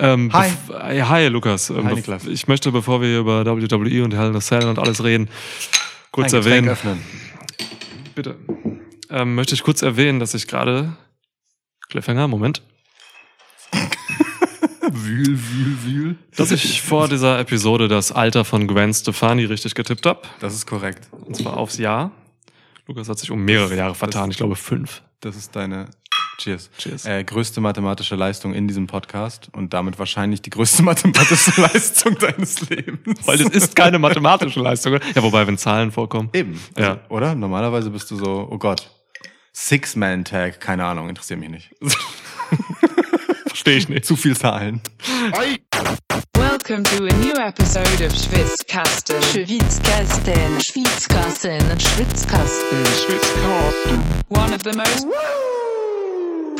Ähm, Hi. äh, Hi, Lukas. Ähm, Hi, Niklas. Ich möchte, bevor wir über WWE und Hell in a Cell und alles reden, kurz Ein erwähnen. öffnen. Bitte. Ähm, möchte ich kurz erwähnen, dass ich gerade Cliffhanger, Moment, Wühl, wühl, wühl. dass ich vor dieser Episode das Alter von Gwen Stefani richtig getippt habe. Das ist korrekt. Und zwar aufs Jahr. Lukas hat sich um mehrere Jahre vertan, ich glaube fünf. Das ist deine Cheers. Cheers. Äh, größte mathematische Leistung in diesem Podcast und damit wahrscheinlich die größte mathematische Leistung deines Lebens. Weil das ist keine mathematische Leistung. oder? Ja, wobei, wenn Zahlen vorkommen. Eben. Also, Ja. Oder? Normalerweise bist du so, oh Gott. Six-Man-Tag, keine Ahnung, interessiert mich nicht. Verstehe ich nicht. Zu viel Zahlen. Welcome to a new episode of Schwitzkasten. Schwitzkasten, Schwitzkasten, Schwitzkasten. One of the most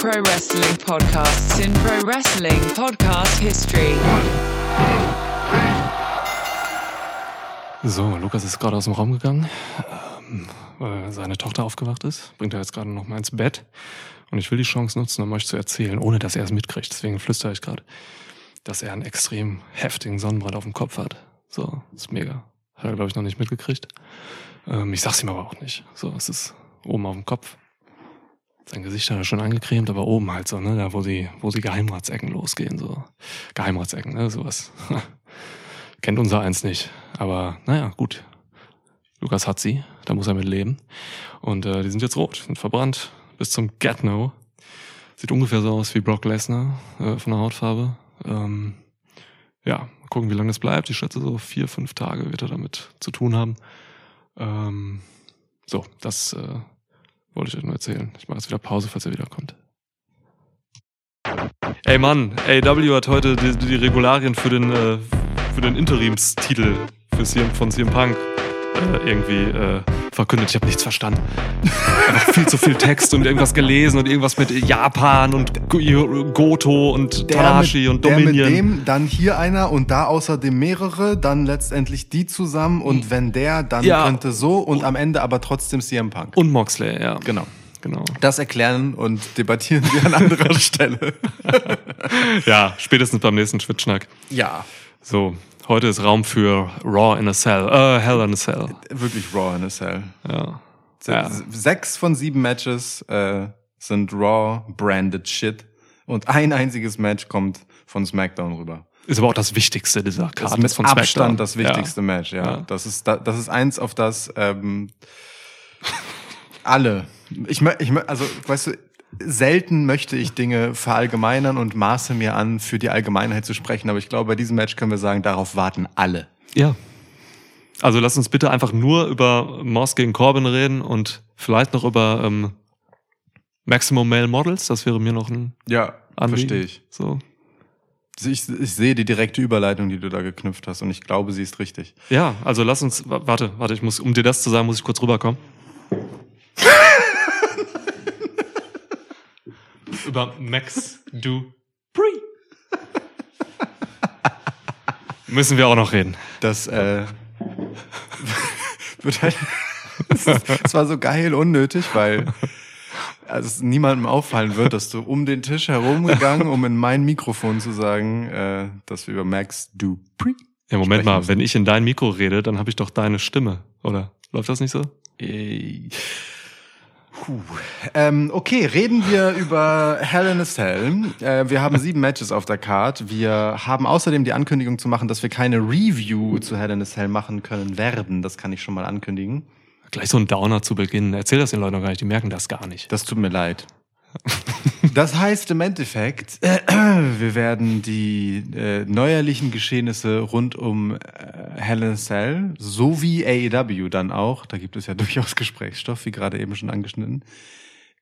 pro wrestling podcasts in pro wrestling podcast history. So, Lukas ist gerade aus dem Raum gegangen, ähm, weil seine Tochter aufgewacht ist. Bringt er jetzt gerade noch mal ins Bett. Und ich will die Chance nutzen, um euch zu erzählen, ohne dass er es mitkriegt. Deswegen flüstere ich gerade, dass er einen extrem heftigen Sonnenbrand auf dem Kopf hat. So, ist mega. Hat er, glaube ich, noch nicht mitgekriegt. Ähm, ich sag's ihm aber auch nicht. So, es ist oben auf dem Kopf. Sein Gesicht hat er schon angecremt, aber oben halt so, ne, da wo die, wo die Geheimratsecken losgehen, so. Geheimratsecken, ne, sowas. Kennt unser eins nicht. Aber naja, gut. Lukas hat sie, da muss er mit leben. Und äh, die sind jetzt rot, sind verbrannt bis zum Get-No. Sieht ungefähr so aus wie Brock Lesnar äh, von der Hautfarbe. Ähm, ja, gucken, wie lange das bleibt. Ich schätze, so vier, fünf Tage wird er damit zu tun haben. Ähm, so, das äh, wollte ich euch nur erzählen. Ich mache jetzt wieder Pause, falls er wiederkommt. Ey Mann, AW hat heute die, die Regularien für den, äh, für den Interimstitel für CM, von CM Punk äh, irgendwie äh, verkündet. Ich habe nichts verstanden. Einfach viel zu viel Text und irgendwas gelesen und irgendwas mit Japan und Go- Goto und Tanahashi und der mit Dominion. dem, dann hier einer und da außerdem mehrere, dann letztendlich die zusammen und wenn der, dann Ja. könnte so und am Ende aber trotzdem CM Punk. und Moxley, ja. Genau. Genau. Das erklären und debattieren wir an anderer Stelle. Ja, spätestens beim nächsten Schwitzschnack. Ja, So, heute ist Raum für Raw in a Cell. Äh, Hell in a Cell. wirklich Raw in a Cell. Ja. Se- Ja. Sechs von sieben Matches äh, sind Raw branded Shit und ein einziges Match kommt von SmackDown rüber. Ist aber auch das Wichtigste dieser Das Karte ist mit von SmackDown. Abstand das wichtigste Ja. Match, ja. Ja. Das ist da, das ist eins, auf das ähm, alle. Ich, ich also weißt du, selten möchte ich Dinge verallgemeinern und maße mir an, für die Allgemeinheit zu sprechen, aber ich glaube, bei diesem Match können wir sagen, darauf warten alle. Ja. Also lass uns bitte einfach nur über Moss gegen Corbin reden und vielleicht noch über ähm, Maximum Male Models. Das wäre mir noch ein Ja, Anliegen. verstehe ich. So. ich. Ich sehe die direkte Überleitung, die du da geknüpft hast und ich glaube, sie ist richtig. Ja, also lass uns. wa- Warte, warte, ich muss, um dir das zu sagen, muss ich kurz rüberkommen. über Max Dupree. Müssen wir auch noch reden. Das äh, wird halt. Es war so geil unnötig, weil also es niemandem auffallen wird, dass du um den Tisch herumgegangen, um in mein Mikrofon zu sagen, äh, dass wir über Max Dupree. Ja, Moment mal, müssen. wenn ich in dein Mikro rede, dann habe ich doch deine Stimme, oder? Läuft das nicht so? Äh, Puh. Ähm, okay, reden wir über Hell in a Cell. Äh, wir haben sieben Matches auf der Card. Wir haben außerdem die Ankündigung zu machen, dass wir keine Review zu Hell in a Cell machen können werden. Das kann ich schon mal ankündigen. Gleich so ein Downer zu Beginn. Erzähl das den Leuten noch gar nicht, die merken das gar nicht. Das tut mir leid. Das heißt im Endeffekt, äh, wir werden die äh, neuerlichen Geschehnisse rund um äh, Hell in Cell sowie AEW dann auch, da gibt es ja durchaus Gesprächsstoff, wie gerade eben schon angeschnitten,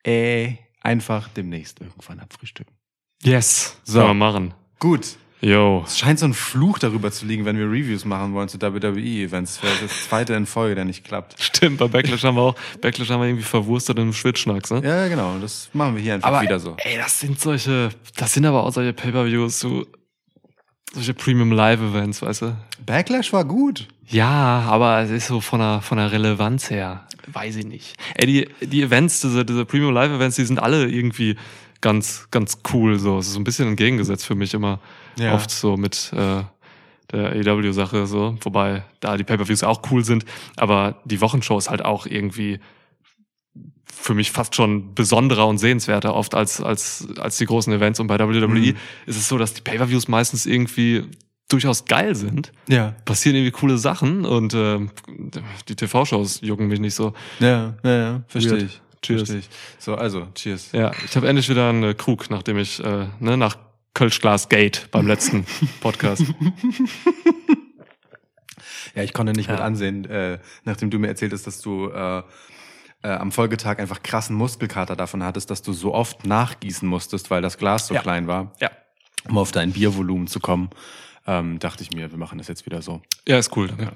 äh, einfach demnächst irgendwann abfrühstücken. Yes. So. Machen. Gut. Yo. Es scheint so ein Fluch darüber zu liegen, wenn wir Reviews machen wollen zu WWE-Events. Wäre das zweite in Folge, der nicht klappt. Stimmt, bei Backlash haben wir auch, Backlash haben wir irgendwie verwurstet im Schwitzschnacks, ne? Ja, genau. Das machen wir hier einfach wieder so. ey, das sind solche, das sind aber auch solche Pay-Per-Views, so, solche Premium Live Events, weißt du? Backlash war gut. Ja, aber es ist so von der, von der Relevanz her, weiß ich nicht. Ey, die, die Events, diese, diese Premium Live Events, die sind alle irgendwie ganz, ganz cool, so. Es ist so ein bisschen entgegengesetzt für mich immer. Ja. Oft so mit äh, der AEW-Sache so, wobei da die Pay-Per-Views auch cool sind, aber die Wochenshow ist halt auch irgendwie für mich fast schon besonderer und sehenswerter oft als, als, als die großen Events. Und bei WWE Mhm. ist es so, dass die Pay-Per-Views meistens irgendwie durchaus geil sind. Ja. Passieren irgendwie coole Sachen und ähm, die TV-Shows jucken mich nicht so. Ja, ja, ja. Verstehe ich. Cheers. Verstehe ich. So, also, cheers. Ja, ich habe endlich wieder einen Krug, nachdem ich äh, ne, nach Kölschglas Gate beim letzten Podcast. Ja, ich konnte nicht mit Ja. ansehen, äh, nachdem du mir erzählt hast, dass du äh, äh, am Folgetag einfach krassen Muskelkater davon hattest, dass du so oft nachgießen musstest, weil das Glas so Ja. klein war, Ja. um auf dein Biervolumen zu kommen. Ähm, dachte ich mir, wir machen das jetzt wieder so. Ja, ist cool. Ja.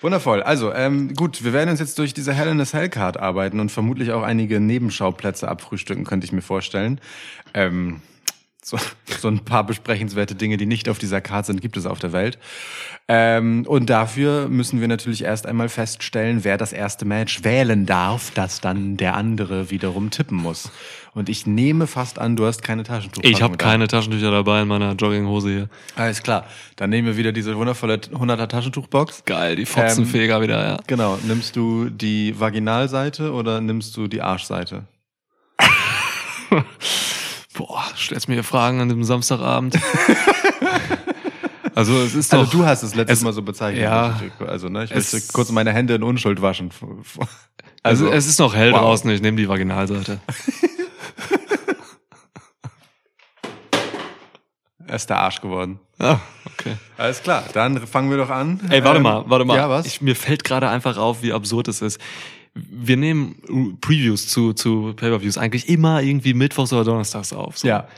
Wundervoll. Also, ähm, gut, wir werden uns jetzt durch diese Hell in a Cell Card arbeiten und vermutlich auch einige Nebenschauplätze abfrühstücken, könnte ich mir vorstellen. Ähm, so, so ein paar besprechenswerte Dinge, die nicht auf dieser Card sind, gibt es auf der Welt. Ähm, und dafür müssen wir natürlich erst einmal feststellen, wer das erste Match wählen darf, das dann der andere wiederum tippen muss. Und ich nehme fast an, du hast keine Taschentuch. Ich habe keine Taschentücher dabei in meiner Jogginghose hier. Alles klar. Dann nehmen wir wieder diese wundervolle 100er Taschentuchbox. Geil, die Fotzenfeger wieder, ja. Genau. Nimmst du die Vaginalseite oder nimmst du die Arschseite? Boah, stellst mir hier Fragen an dem Samstagabend. also es ist doch. Also du hast es letztes es- Mal so bezeichnet. ja. Also ne, ich Es- möchte kurz meine Hände in Unschuld waschen. also es ist noch hell wow. draußen, ich nehme die Vaginalseite. er ist der Arsch geworden. Ah, okay. Alles klar, dann fangen wir doch an. Ey, warte Ähm, mal, warte mal. Ja, was? Ich, mir fällt gerade einfach auf, wie absurd es ist. Wir nehmen Previews zu, zu Pay-Per-Views eigentlich immer irgendwie mittwochs oder donnerstags auf. So. ja.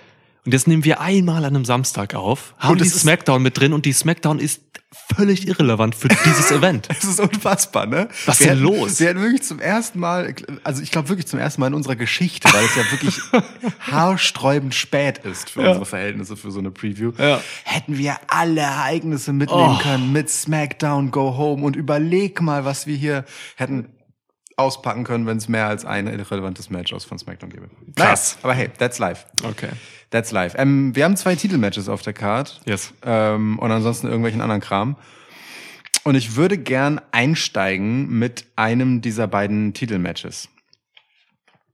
Und jetzt nehmen wir einmal an einem Samstag auf, haben Und die ist- Smackdown mit drin und die Smackdown ist völlig irrelevant für dieses Event. Es ist unfassbar, ne? Was wir denn los? Wir hatten wirklich zum ersten Mal, also ich glaube wirklich zum ersten Mal in unserer Geschichte, weil es ja wirklich haarsträubend spät ist für Ja. unsere Verhältnisse für so eine Preview, Ja. hätten wir alle Ereignisse mitnehmen Oh. können mit SmackDown Go Home und überleg mal, was wir hier hätten auspacken können, wenn es mehr als ein irrelevantes Match aus von SmackDown gäbe. Krass. Naja, aber hey, that's life. Okay. That's life. Ähm, wir haben zwei Titelmatches auf der Card. Yes. Ähm, und ansonsten irgendwelchen anderen Kram. Und ich würde gern einsteigen mit einem dieser beiden Titelmatches.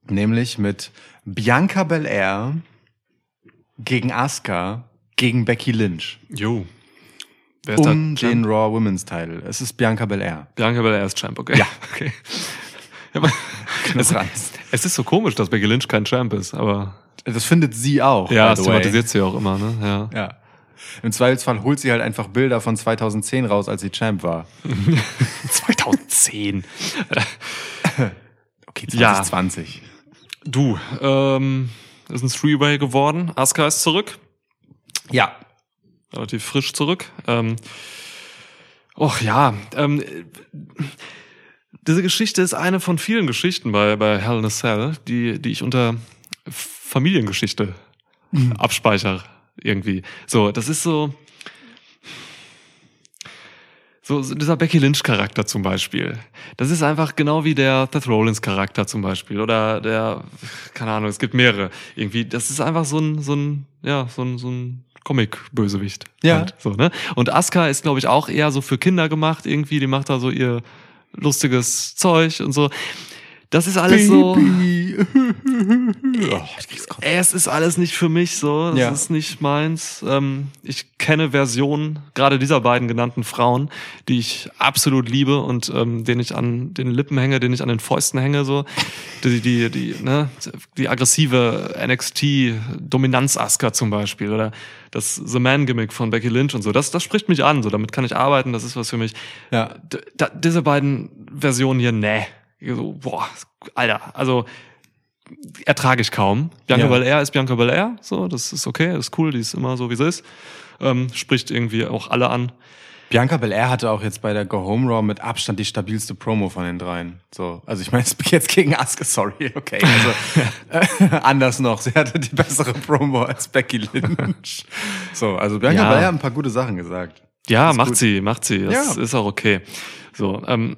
Nämlich mit Bianca Belair gegen Asuka gegen Becky Lynch. Jo. Wer ist Um den Raw Women's Title. Es ist Bianca Belair. Bianca Belair ist Champ, okay. Ja. okay. Ja, es, es ist so komisch, dass Becky Lynch kein Champ ist, aber Das findet sie auch. ja, das thematisiert sie auch immer, ne? Ja. Ja. Im Zweifelsfall holt sie halt einfach Bilder von 2010 raus, als sie Champ war. 2010. Okay, Ja. 2020. Du, ähm, ist ein Three-Way geworden. Asuka ist zurück. Ja. relativ frisch zurück. Ähm, och ja, ähm, diese Geschichte ist eine von vielen Geschichten bei, bei Hell in a Cell, die, die ich unter Familiengeschichte abspeichere irgendwie. So, das ist so, so, so dieser Becky Lynch Charakter zum Beispiel. Das ist einfach genau wie der Seth Rollins Charakter zum Beispiel oder der, keine Ahnung, es gibt mehrere. Irgendwie, das ist einfach so ein, so ein, ja, so ein, so ein Comic-Bösewicht. Ja. Halt, so, ne? Und Asuka ist, glaube ich, auch eher so für Kinder gemacht irgendwie. Die macht da so ihr lustiges Zeug und so. Das ist alles so. Baby. oh, Kotzen. Ey, es ist alles nicht für mich so. Es Ja. ist nicht meins. Ähm, ich kenne Versionen, gerade dieser beiden genannten Frauen, die ich absolut liebe und ähm, denen ich an den Lippen hänge, denen ich an den Fäusten hänge, so. Die, die, die, ne, die aggressive NXT-Dominanz-Asker zum Beispiel oder das The Man-Gimmick von Becky Lynch und so. Das, das spricht mich an, so. Damit kann ich arbeiten, das ist was für mich. Ja. D diese beiden Versionen hier, nee. So, boah, Alter, also ertrage ich kaum. Bianca Ja. Belair ist Bianca Belair, so, das ist okay, ist cool, die ist immer so, wie sie ist. Ähm, spricht irgendwie auch alle an. Bianca Belair hatte auch jetzt bei der Go Home Raw mit Abstand die stabilste Promo von den dreien. So, also ich meine jetzt gegen Asuka, sorry, okay. Also äh, anders noch, sie hatte die bessere Promo als Becky Lynch. So, also Bianca Ja. Belair hat ein paar gute Sachen gesagt. Ja, macht gut. sie, macht sie. Das Ja. ist auch okay. So, ähm,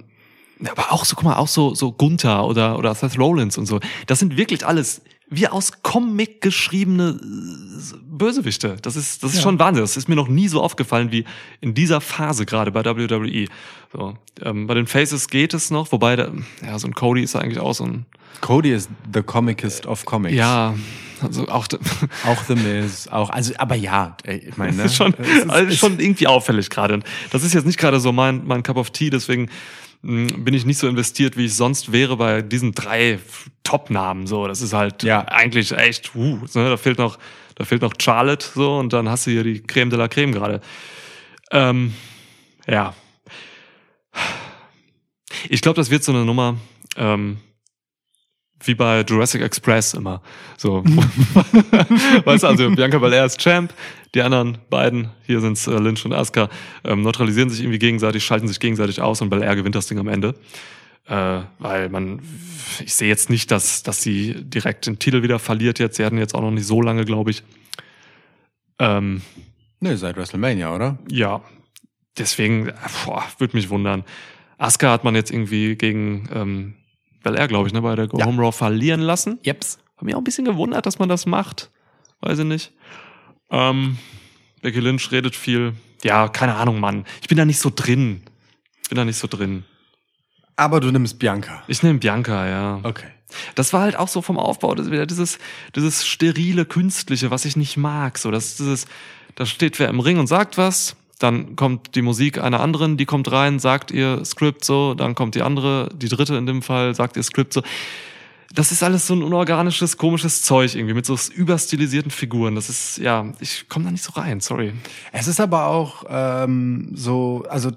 aber auch so, guck mal, auch so, so Gunther oder, oder Seth Rollins und so. Das sind wirklich alles wie aus Comic geschriebene äh, Bösewichte. Das ist, das ist Ja. schon Wahnsinn. Das ist mir noch nie so aufgefallen wie in dieser Phase gerade bei WWE. So, ähm, bei den Faces geht es noch, wobei da, ja, so ein Cody ist eigentlich auch so ein, Cody ist the comicest of comics. ja, also auch, Auch The Miz, auch, also, aber ja, ey, ich meine, ne? Das ist schon, ist- also schon irgendwie auffällig gerade. Und Das ist jetzt nicht gerade so mein, mein Cup of Tea, deswegen bin ich nicht so investiert, wie ich sonst wäre bei diesen drei Top-Namen. So, das ist halt Ja. eigentlich echt, uh, ne, da fehlt noch, da fehlt noch Charlotte, so, und dann hast du hier die Creme de la Creme gerade. Ähm, ja. Ich glaube, das wird so eine Nummer, ähm, wie bei Jurassic Express immer. So. weißt du, also Bianca Belair ist Champ, die anderen beiden, hier sind's äh, Lynch und Asuka, ähm, neutralisieren sich irgendwie gegenseitig, schalten sich gegenseitig aus und Belair gewinnt das Ding am Ende. Äh, weil man, ich sehe jetzt nicht, dass, dass sie direkt den Titel wieder verliert jetzt. Sie hatten jetzt auch noch nicht so lange, glaube ich. Ähm, Nee, seit WrestleMania, oder? ja, deswegen, äh, boah, würde mich wundern. Asuka hat man jetzt irgendwie gegen ähm, Belair, glaube ich, ne, bei der Go Ja. Home Raw verlieren lassen. Jeps. Hab mich auch ein bisschen gewundert, dass man das macht. Weiß ich nicht. Ähm, Becky Lynch redet viel. Ja, keine Ahnung, Mann. Ich bin da nicht so drin. Ich bin da nicht so drin. Aber du nimmst Bianca. Ich nehme Bianca, ja. Okay. Das war halt auch so vom Aufbau, das wieder dieses, dieses sterile, künstliche, was ich nicht mag. So, das dieses, da steht wer im Ring und sagt was, dann kommt die Musik einer anderen, die kommt rein, sagt ihr Skript so, dann kommt die andere, die dritte in dem Fall, sagt ihr Skript so. Das ist alles so ein unorganisches, komisches Zeug irgendwie mit so überstilisierten Figuren. Das ist, ja, ich komme da nicht so rein, sorry. Es ist aber auch ähm, so, also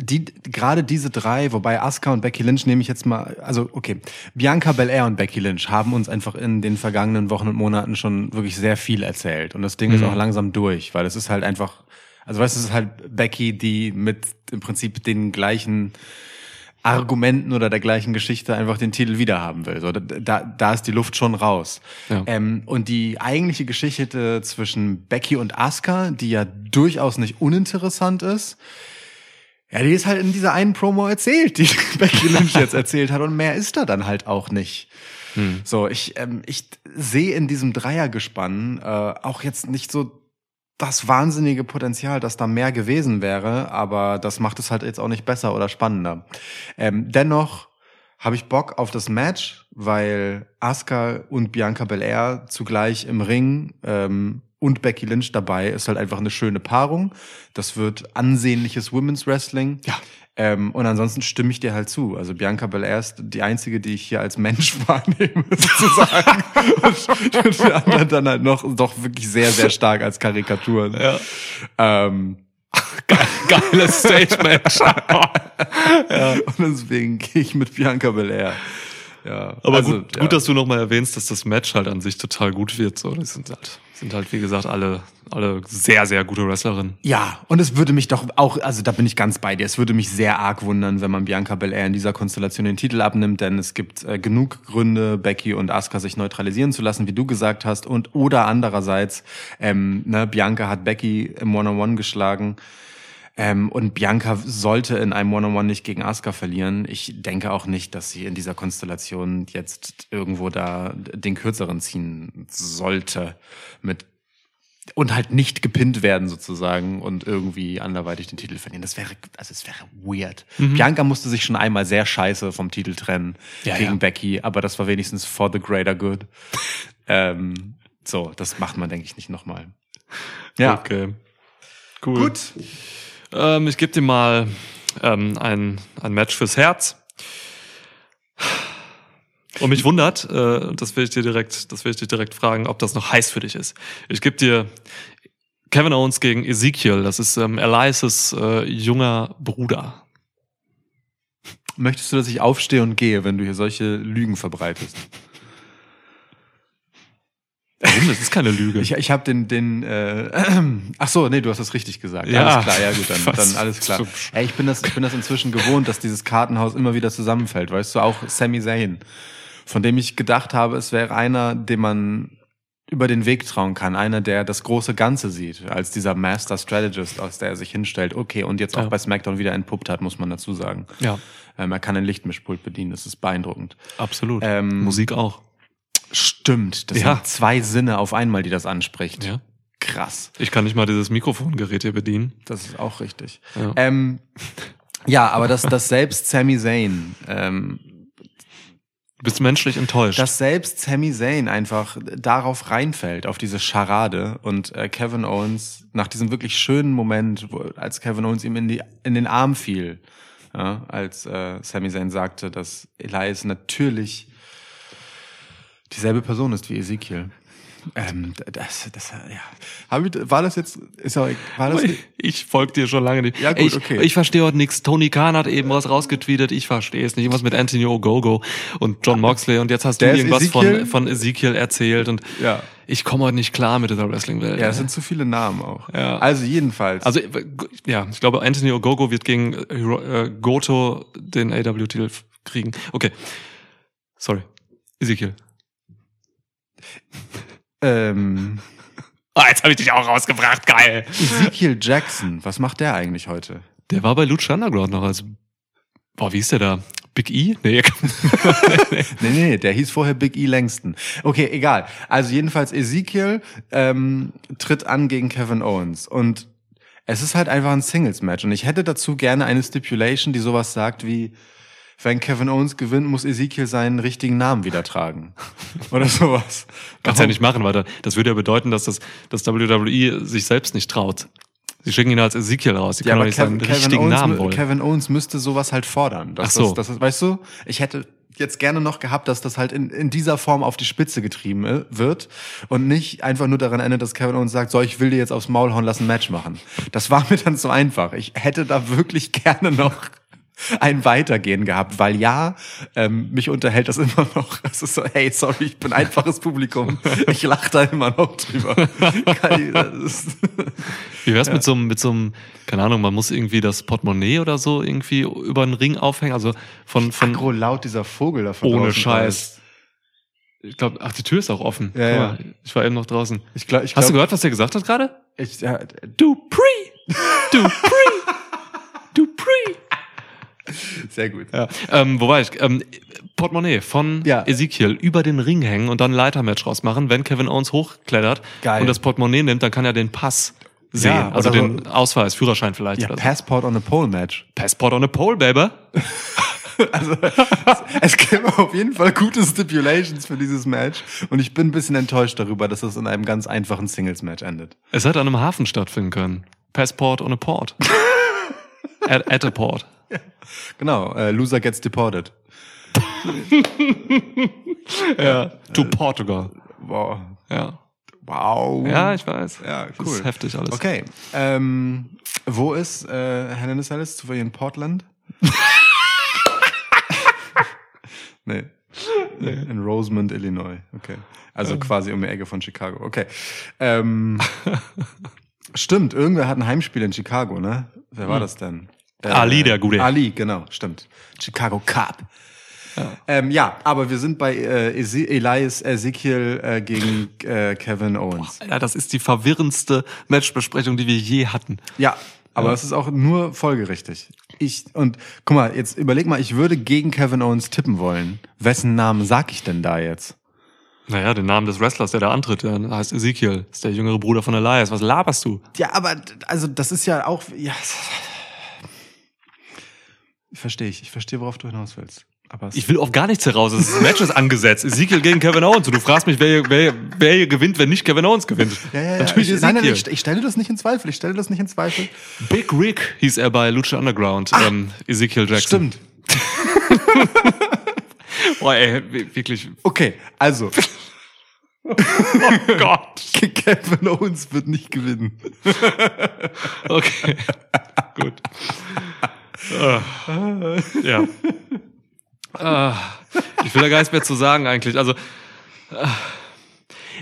die gerade diese drei, wobei Asuka und Becky Lynch nehme ich jetzt mal, also okay, Bianca Belair und Becky Lynch haben uns einfach in den vergangenen Wochen und Monaten schon wirklich sehr viel erzählt und das Ding ist Mhm. auch langsam durch, weil es ist halt einfach, also weißt du, es ist halt Becky, die mit im Prinzip den gleichen Argumenten oder der gleichen Geschichte einfach den Titel wiederhaben will. So, da, da ist die Luft schon raus. Ja. Ähm, und die eigentliche Geschichte zwischen Becky und Asuka, die ja durchaus nicht uninteressant ist, ja, die ist halt in dieser einen Promo erzählt, die Becky Lynch jetzt erzählt hat. Und mehr ist da dann halt auch nicht. Hm. So, ich, ähm, ich sehe in diesem Dreiergespann äh, auch jetzt nicht so das wahnsinnige Potenzial, dass da mehr gewesen wäre, aber das macht es halt jetzt auch nicht besser oder spannender. Ähm, dennoch habe ich Bock auf das Match, weil Asuka und Bianca Belair zugleich im Ring ähm, und Becky Lynch dabei ist halt einfach eine schöne Paarung. Das wird ansehnliches Women's Wrestling. Ja. Ähm, und ansonsten stimme ich dir halt zu. Also Bianca Belair ist die einzige, die ich hier als Mensch wahrnehme, sozusagen. und, und die anderen dann halt noch doch wirklich sehr, sehr stark als Karikaturen. Ja. Ähm, Geiles Stage-Match. Und deswegen gehe ich mit Bianca Belair. Ja. Aber also, gut, ja. gut, dass du nochmal erwähnst, dass das Match halt an sich total gut wird. So, das sind halt, sind halt, wie gesagt, alle, alle sehr, sehr gute Wrestlerinnen. Ja, und es würde mich doch auch, also da bin ich ganz bei dir, es würde mich sehr arg wundern, wenn man Bianca Belair in dieser Konstellation den Titel abnimmt, denn es gibt äh, genug Gründe, Becky und Asuka sich neutralisieren zu lassen, wie du gesagt hast, und oder andererseits, ähm, ne, Bianca hat Becky im One-on-One geschlagen. Ähm, und Bianca sollte in einem One-on-One nicht gegen Asuka verlieren. Ich denke auch nicht, dass sie in dieser Konstellation jetzt irgendwo da den kürzeren ziehen sollte mit und halt nicht gepinnt werden sozusagen und irgendwie anderweitig den Titel verlieren. Das wäre, also es wäre weird. Bianca musste sich schon einmal sehr scheiße vom Titel trennen Ja, gegen ja. Becky, aber das war wenigstens for the greater good. ähm, so, das macht man, denke ich, nicht nochmal. Ja. Okay. Cool. Gut. Ähm, ich gebe dir mal ähm, ein, ein Match fürs Herz. Und mich wundert, äh, das will ich dir direkt, das will ich dir direkt fragen, ob das noch heiß für dich ist. Ich gebe dir Kevin Owens gegen Ezekiel. Das ist ähm, Elias' äh, junger Bruder. Möchtest du, dass ich aufstehe und gehe, wenn du hier solche Lügen verbreitest? Warum? Das ist keine Lüge. Ich, ich habe den, den, äh, ach so, nee, du hast das richtig gesagt. Ja. Alles klar, ja gut, dann, Was? dann alles klar. Ey, ich bin das, ich bin das inzwischen gewohnt, dass dieses Kartenhaus immer wieder zusammenfällt, weißt du, auch Sami Zayn, von dem ich gedacht habe, es wäre einer, dem man über den Weg trauen kann, einer, der das große Ganze sieht, als dieser Master Strategist, aus der er sich hinstellt. Okay, und jetzt auch Ja. bei SmackDown wieder entpuppt hat, muss man dazu sagen. ja, Ähm, er kann ein Lichtmischpult bedienen, das ist beeindruckend. absolut. Ähm, Musik auch. Stimmt, das Ja. sind zwei Sinne auf einmal, die das anspricht. Ja. Krass. Ich kann nicht mal dieses Mikrofongerät hier bedienen. Das ist auch richtig. Ja. Ähm, ja, aber dass, dass selbst Sami Zayn, ähm, Du bist menschlich enttäuscht. dass selbst Sami Zayn einfach darauf reinfällt, auf diese Scharade und äh, Kevin Owens nach diesem wirklich schönen Moment, wo, als Kevin Owens ihm in, die, in den Arm fiel, ja, als äh, Sami Zayn sagte, dass Elias natürlich dieselbe Person ist wie Ezekiel. Ähm, das, das, ja. Hab ich, war das jetzt, ist auch, war das, ich folge dir schon lange nicht. Ja, gut, ich, okay. Ich verstehe heute nichts. Tony Khan hat eben was rausgetweetet. Ich verstehe es nicht. Irgendwas mit Anthony Ogogo und John Moxley. Und jetzt hast du Der ist irgendwas Ezekiel? von, von Ezekiel erzählt. Und Ja. ich komme heute nicht klar mit dieser Wrestling-Welt. ja, es sind zu viele Namen auch. Ja. Also jedenfalls. Also, ja, ich glaube, Anthony Ogogo wird gegen äh, äh, Goto den AW-Titel kriegen. Okay. Sorry. Ezekiel. Ähm, Ah, jetzt habe ich dich auch rausgebracht. Geil. Ezekiel Jackson, was macht der eigentlich heute? Der war bei Lucha Underground noch als, boah, wie ist der da? Big E? Nee, Nee, nee, der hieß vorher Big E Langston. Okay, egal. Also jedenfalls Ezekiel ähm, tritt an gegen Kevin Owens und es ist halt einfach ein Singles-Match und ich hätte dazu gerne eine Stipulation, die sowas sagt wie wenn Kevin Owens gewinnt, muss Ezekiel seinen richtigen Namen wieder tragen. Oder sowas. Kannst ja nicht machen, weil da- das würde ja bedeuten, dass das, das WWE sich selbst nicht traut. Sie schicken ihn als Ezekiel raus. Sie Ja, können doch aber nicht Kevin, seinen Kevin, richtigen Owens, Namen wollen. Kevin Owens müsste sowas halt fordern. Dass Ach so. Das, das weißt du, ich hätte jetzt gerne noch gehabt, dass das halt in, in dieser Form auf die Spitze getrieben äh, wird und nicht einfach nur daran endet, dass Kevin Owens sagt, so, ich will dir jetzt aufs Maul hauen, lass ein Match machen. Das war mir dann zu einfach. Ich hätte da wirklich gerne noch ein Weitergehen gehabt, weil ja, ähm, mich unterhält das immer noch. Es ist so, hey, sorry, ich bin einfaches Publikum. Ich lache da immer noch drüber. Wie wär's mit so einem, mit so einem, keine Ahnung, man muss irgendwie das Portemonnaie oder so irgendwie über den Ring aufhängen, also von, von, Aggro laut dieser Vogel davon. ohne Scheiß. Ich glaube, ach, die Tür ist auch offen. Ja, Guck ja. mal, Ich war eben noch draußen. Ich glaub, ich Hast du glaub, gehört, was der gesagt hat gerade? Ich, ja, Dupree! Dupree! Dupree! sehr gut. Ja. Ähm, wo war ich? Ähm, Portemonnaie von Ja. Ezekiel über den Ring hängen und dann ein Leitermatch rausmachen. Wenn Kevin Owens hochklettert Geil. und das Portemonnaie nimmt, dann kann er den Pass sehen. Ja, also den Ausweis, Führerschein vielleicht. Ja, oder so. Passport on a Pole Match. Passport on a pole, baby. Also es gibt auf jeden Fall gute Stipulations für dieses Match und ich bin ein bisschen enttäuscht darüber, dass es in einem ganz einfachen Singles Match endet. Es hätte an einem Hafen stattfinden können. Passport on a port. at, at a port. Genau, äh, Loser gets deported. Ja. To Portugal. Wow. Ja. Wow. Ja, ich weiß. Ja, Das cool. ist heftig alles. Okay. Ähm, wo ist äh, Cell? Ist zufällig in Portland? nee. In Rosemont, Illinois. Okay. Also quasi um die Ecke von Chicago. Okay. Ähm, stimmt, irgendwer hat ein Heimspiel in Chicago, ne? Wer war das denn? Äh, Ali, der Gute. Ali, genau, stimmt. Chicago Cup. Ja, ähm, ja aber wir sind bei äh, Elias Ezekiel äh, gegen äh, Kevin Owens. Ja, das ist die verwirrendste Matchbesprechung, die wir je hatten. Ja, aber es ist auch nur folgerichtig. Ich und guck mal, jetzt überleg mal, ich würde gegen Kevin Owens tippen wollen. Wessen Namen sag ich denn da jetzt? Naja, den Namen des Wrestlers, der da antritt, der heißt Ezekiel. Ist der jüngere Bruder von Elias. Was laberst du? Ja, aber also das ist ja auch ja. Verstehe ich, ich verstehe, worauf du hinaus willst. Aber Ich will auf gar nichts heraus. Das Match ist angesetzt. Ezekiel gegen Kevin Owens. Und du fragst mich, wer, hier- wer, wer hier gewinnt, wenn nicht Kevin Owens gewinnt. ja, ja, ja. Natürlich ich, nein, nein, ich, ich stelle das nicht in Zweifel. Ich stelle das nicht in Zweifel. Big Rick hieß er bei Lucha Underground. Ähm, Ezekiel Jackson. Stimmt. Boah, ey, wi- wirklich. Okay, also Oh Gott. Kevin Owens wird nicht gewinnen. Okay. Gut. Ja. Ah. ich will da gar nichts mehr zu sagen eigentlich. Also ah.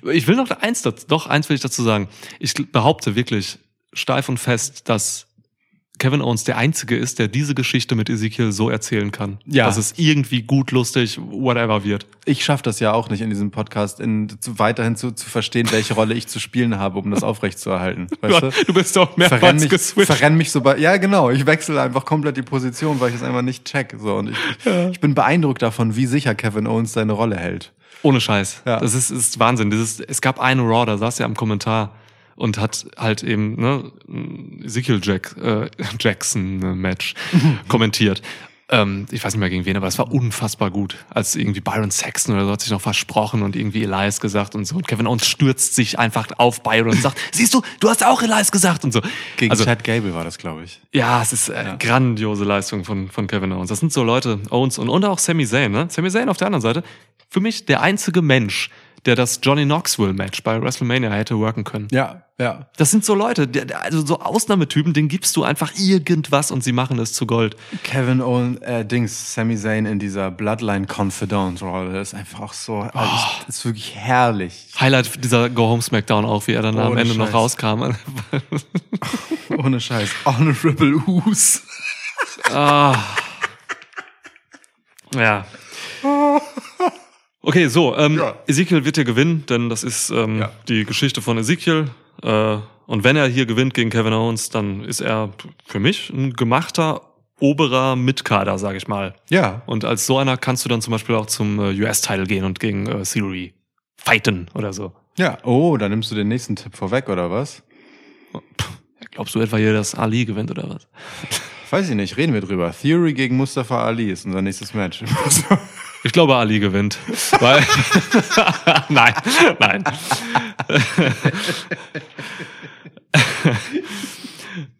ich will noch eins doch eins will ich dazu sagen. Ich behaupte wirklich steif und fest, dass Kevin Owens der einzige ist, der diese Geschichte mit Ezekiel so erzählen kann, Ja. dass es irgendwie gut, lustig, whatever wird. Ich schaffe das ja auch nicht in diesem Podcast, in, zu, weiterhin zu, zu verstehen, welche Rolle ich zu spielen habe, um das aufrechtzuerhalten. Weißt du? Du bist doch Verrenn mehrmals mich, geswitcht. verrenn mich so bei, ja genau, ich wechsle einfach komplett die Position, weil ich es einfach nicht check. So, und ich, ich bin beeindruckt davon, wie sicher Kevin Owens seine Rolle hält. Ohne Scheiß. Ja. Das ist, ist Wahnsinn. Dieses, es gab eine Raw, da saß er am Kommentar und hat halt eben ne, Ezekiel Jack, äh, Jackson äh, Match kommentiert. Ähm, ich weiß nicht mehr gegen wen, aber es war unfassbar gut. Als irgendwie Byron Saxton oder so hat sich noch versprochen und irgendwie Elias gesagt und so. Und Kevin Owens stürzt sich einfach auf Byron und sagt, siehst du, du hast auch Elias gesagt und so. Gegen also, Chad Gable war das, glaube ich. ja, es ist äh, grandiose Leistung von, von Kevin Owens. Das sind so Leute, Owens und, und auch Sami Zayn, ne? Sami Zayn auf der anderen Seite. Für mich der einzige Mensch, der das Johnny Knoxville Match bei WrestleMania hätte worken können. Ja, ja. Das sind so Leute, also so Ausnahmetypen, denen gibst du einfach irgendwas und sie machen es zu Gold. Kevin Owen, äh, Dings, Sami Zayn in dieser Bloodline Confidant Rolle ist einfach auch so, Oh. ist, ist wirklich herrlich. Highlight dieser Go Home Smackdown auch, wie er dann am Ohne Ende noch Scheiß. rauskam. Ohne Scheiß. Honorable Who's. ah. Ja. Okay, so, ähm, Ja. Ezekiel wird hier gewinnen, denn das ist ähm, Ja. die Geschichte von Ezekiel. Äh, und wenn er hier gewinnt gegen Kevin Owens, dann ist er für mich ein gemachter oberer Mitkader, sage ich mal. Ja. Und als so einer kannst du dann zum Beispiel auch zum äh, US-Title gehen und gegen äh, Theory fighten oder so. Ja. Oh, dann nimmst du den nächsten Tipp vorweg, oder was? Glaubst du etwa hier, dass Ali gewinnt oder was? Weiß ich nicht, reden wir drüber. Theory gegen Mustafa Ali ist unser nächstes Match. Ich glaube, Ali gewinnt. Weil nein, nein.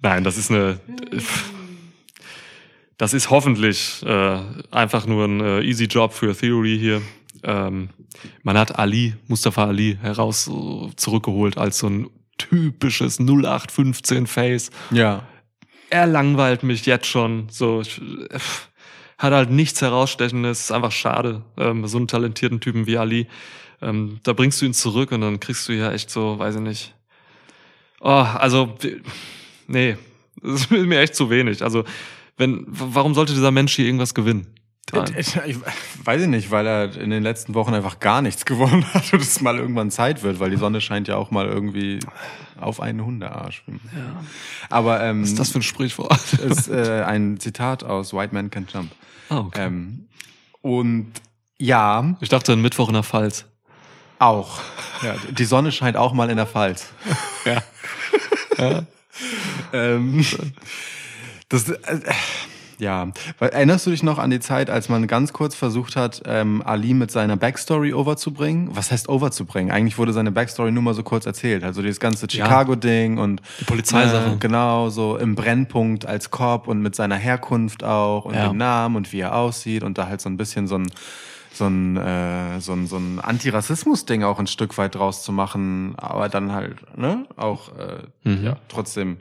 nein, das ist eine. Das ist hoffentlich äh, einfach nur ein äh, easy Job für Theory hier. Ähm, man hat Ali, Mustafa Ali, heraus äh, zurückgeholt als so ein typisches 0815 Face ja. er langweilt mich jetzt schon. So ich, äh, hat halt nichts herausstechendes. Ist einfach schade. Ähm, so einen talentierten Typen wie Ali. Ähm, da bringst du ihn zurück und dann kriegst du ja echt so, weiß ich nicht. Oh, also nee, das ist mir echt zu wenig. Also wenn, warum sollte dieser Mensch hier irgendwas gewinnen? Ich weiß ich nicht, weil er in den letzten Wochen einfach gar nichts gewonnen hat und es mal irgendwann Zeit wird, weil die Sonne scheint ja auch mal irgendwie auf einen Hundearsch. Ja. Aber ähm, Was ist das für ein Sprichwort? ist äh, ein Zitat aus White Man Can Jump. Ah, okay. Ähm, und ja, Ich dachte, ein Mittwoch in der Pfalz. auch. Ja, die Sonne scheint auch mal in der Pfalz. Ja. Ähm, das, äh, ja, weil, erinnerst du dich noch an die Zeit, als man ganz kurz versucht hat, ähm, Ali mit seiner Backstory overzubringen? Was heißt overzubringen? Eigentlich wurde seine Backstory nur mal so kurz erzählt. Also dieses ganze Chicago-Ding und Die Polizeisache. Äh, genau, so im Brennpunkt als Cop und mit seiner Herkunft auch und Ja. dem Namen und wie er aussieht und da halt so ein bisschen so ein so ein, äh, so ein, so ein Antirassismus-Ding auch ein Stück weit draus zu machen, aber dann halt, ne, auch äh, Mhm. ja, trotzdem,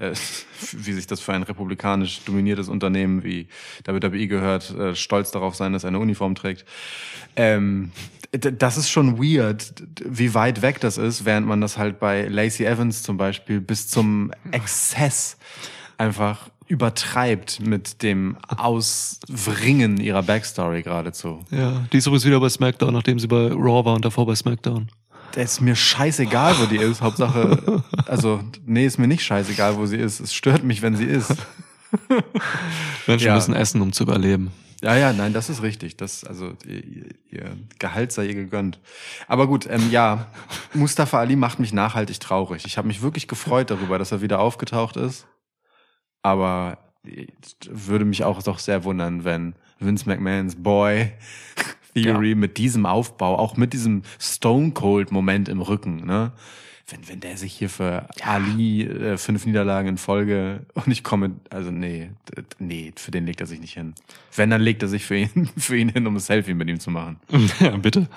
äh, wie sich das für ein republikanisch dominiertes Unternehmen wie WWE gehört, äh, stolz darauf sein, dass er eine Uniform trägt. Ähm, das ist schon weird, wie weit weg das ist, während man das halt bei Lacey Evans zum Beispiel bis zum Exzess einfach übertreibt mit dem Auswringen ihrer Backstory geradezu. Ja, die ist übrigens wieder bei SmackDown, nachdem sie bei Raw war und davor bei SmackDown. Das ist mir scheißegal, wo die ist. Hauptsache, also, nee, ist mir nicht scheißegal, wo sie ist. Es stört mich, wenn sie ist. Menschen Ja. müssen essen, um zu überleben. Ja, ja, nein, das ist richtig. Das, also, ihr, ihr Gehalt sei ihr gegönnt. Aber gut, ähm, ja, Mustafa Ali macht mich nachhaltig traurig. Ich habe mich wirklich gefreut darüber, dass er wieder aufgetaucht ist. Aber würde mich auch doch sehr wundern, wenn Vince McMahons Boy Theory mit diesem Aufbau, auch mit diesem Stone Cold Moment im Rücken, ne? Wenn, wenn der sich hier für Ali äh, fünf Niederlagen in Folge und ich komme, also nee, nee, für den legt er sich nicht hin. Wenn, dann legt er sich für ihn, für ihn hin, um ein Selfie mit ihm zu machen. Ja, bitte.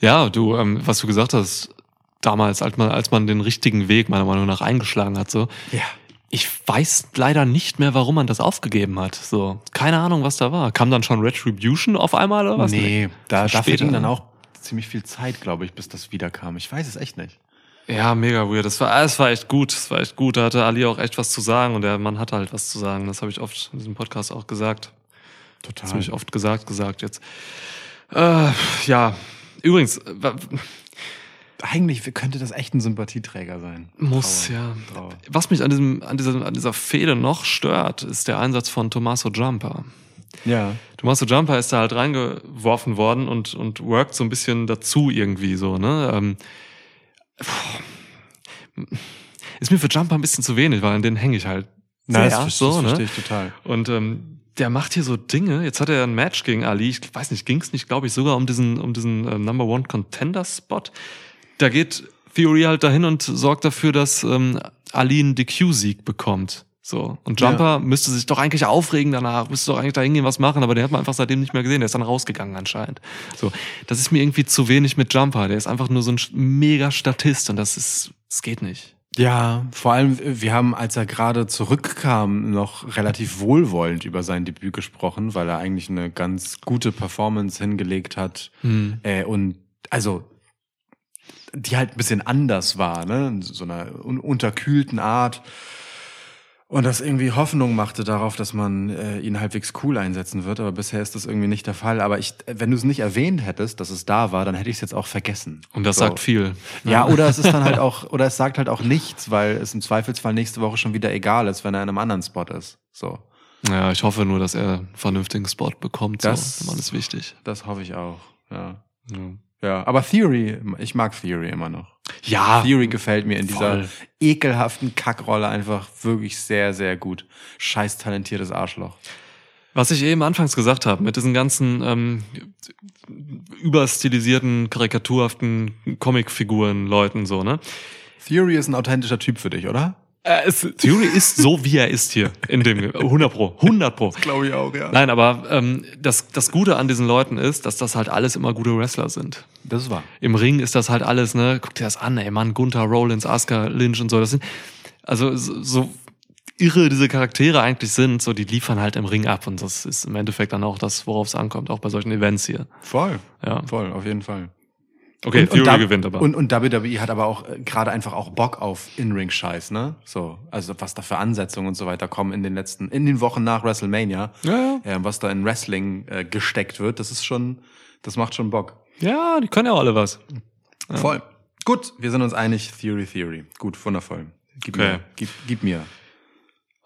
Ja, du, ähm, was du gesagt hast, damals, als man, als man den richtigen Weg meiner Meinung nach eingeschlagen hat, so. Ja. Ich weiß leider nicht mehr, warum man das aufgegeben hat. So, keine Ahnung, was da war. Kam dann schon Retribution auf einmal oder was? Nee, da, da verging dann auch ziemlich viel Zeit, glaube ich, bis das wiederkam. Ich weiß es echt nicht. Ja, mega weird. Das war, das war echt gut. Das war echt gut. Da hatte Ali auch echt was zu sagen und der Mann hatte halt was zu sagen. Das habe ich oft in diesem Podcast auch gesagt. Total. Ziemlich oft gesagt, gesagt jetzt. Äh, ja, übrigens, Eigentlich könnte das echt ein Sympathieträger sein. muss Trauer. ja. Trauer. Was mich an diesem, an dieser, an dieser Fehde noch stört, ist der Einsatz von Tommaso Jumper. Ja. Tommaso Jumper ist da halt reingeworfen worden und, und workt so ein bisschen dazu irgendwie so, ne? Ähm, ist mir für Jumper ein bisschen zu wenig, weil an den hänge ich halt sehr, das, so, das ne? verstehe ich total. Und ähm, der macht hier so Dinge. Jetzt hat er ein Match gegen Ali. Ich weiß nicht, ging es nicht, glaube ich, sogar um diesen, um diesen äh, Number One Contender Spot. Da geht Theory halt dahin und sorgt dafür, dass ähm, Ali einen DQ-Sieg bekommt. So. Und Jumper müsste sich doch eigentlich aufregen danach, müsste doch eigentlich da hingehen, was machen, aber den hat man einfach seitdem nicht mehr gesehen. Der ist dann rausgegangen anscheinend. So. Das ist mir irgendwie zu wenig mit Jumper. Der ist einfach nur so ein mega Statist und das ist, das geht nicht. Ja, vor allem, wir haben, als er gerade zurückkam, noch relativ wohlwollend über sein Debüt gesprochen, weil er eigentlich eine ganz gute Performance hingelegt hat. Hm. Äh, und also, die halt ein bisschen anders war, ne? In so einer un unterkühlten Art. Und das irgendwie Hoffnung machte darauf, dass man äh, ihn halbwegs cool einsetzen wird, aber bisher ist das irgendwie nicht der Fall. Aber ich, wenn du es nicht erwähnt hättest, dass es da war, dann hätte ich es jetzt auch vergessen. Und das So. sagt viel. Ja, oder es ist dann halt auch, oder es sagt halt auch nichts, weil es im Zweifelsfall nächste Woche schon wieder egal ist, wenn er in einem anderen Spot ist. So. Ja, ich hoffe nur, dass er einen vernünftigen Spot bekommt. Das- so. Ist wichtig. Das hoffe ich auch. Ja. Ja. Ja, aber Theory, ich mag Theory immer noch. Ja, Theory gefällt mir in dieser voll. ekelhaften Kackrolle einfach wirklich sehr, sehr gut. Scheiß talentiertes Arschloch. Was ich eben anfangs gesagt habe, mit diesen ganzen ähm, überstilisierten, karikaturhaften Comicfiguren, Leuten so, ne? Theory ist ein authentischer Typ für dich, oder? Äh, es, Theory ist so, wie er ist hier. In dem 100 Pro. 100 Pro. Glaube ich auch, ja. Nein, aber ähm, das, das Gute an diesen Leuten ist, dass das halt alles immer gute Wrestler sind. Das ist wahr. Im Ring ist das halt alles, ne? Guck dir das an, ey, Mann, Gunther, Rollins, Asuka, Lynch und so. Das sind, also so, so irre diese Charaktere eigentlich sind, so die liefern halt im Ring ab und das ist im Endeffekt dann auch das, worauf es ankommt, auch bei solchen Events hier. Voll. Ja. Voll, auf jeden Fall. Okay, Theory da- gewinnt aber. Und, und WWE hat aber auch äh, gerade einfach auch Bock auf In-Ring-Scheiß, ne? So, also was da für Ansetzungen und so weiter kommen in den letzten, in den Wochen nach WrestleMania. Ja, Ja, was da in Wrestling äh, gesteckt wird, das ist schon, das macht schon Bock. ja, die können ja auch alle was. Voll. Gut, wir sind uns einig, Theory, Theory. Gut, wundervoll. Gib Okay. mir, gib, gib mir.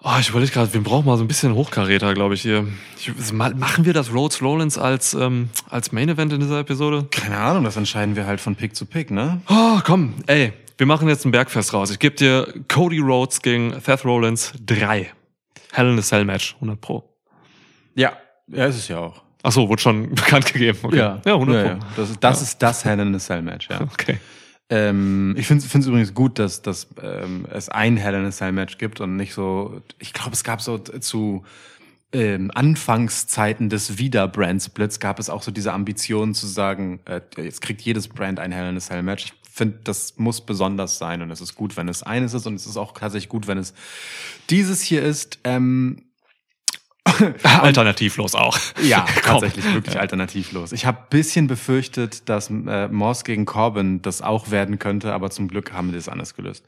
Oh, ich überlege gerade, wir brauchen mal so ein bisschen Hochkaräter, glaube ich, hier. Ich, machen wir das Rhodes Rollins als, ähm, als Main Event in dieser Episode? Keine Ahnung, das entscheiden wir halt von Pick zu Pick, ne? Oh, komm, ey, wir machen jetzt ein Bergfest raus. Ich gebe dir Cody Rhodes gegen Seth Rollins 3. Hell in a Cell Match, 100 Pro. Ja. Ja, ist es ja auch. Ach so, wurde schon bekannt gegeben. Okay. ja 100 ja, Pro. ja. Das, ist, das ist das Hell in a Cell Match, ja. Okay. Ähm, ich finde es übrigens gut, dass, dass ähm, es ein Hell in a Cell Match gibt und nicht so. Ich glaube, es gab so zu ähm, Anfangszeiten des Wieder-Brand-Splits gab es auch so diese Ambition zu sagen, äh, jetzt kriegt jedes Brand ein Hell in a Cell Match. Ich finde, das muss besonders sein und es ist gut, wenn es eines ist und es ist auch tatsächlich gut, wenn es dieses hier ist. Ähm, Alternativlos auch. ja, tatsächlich wirklich alternativlos. Ich habe bisschen befürchtet, dass äh, Moss gegen Corbin das auch werden könnte, aber zum Glück haben die es anders gelöst.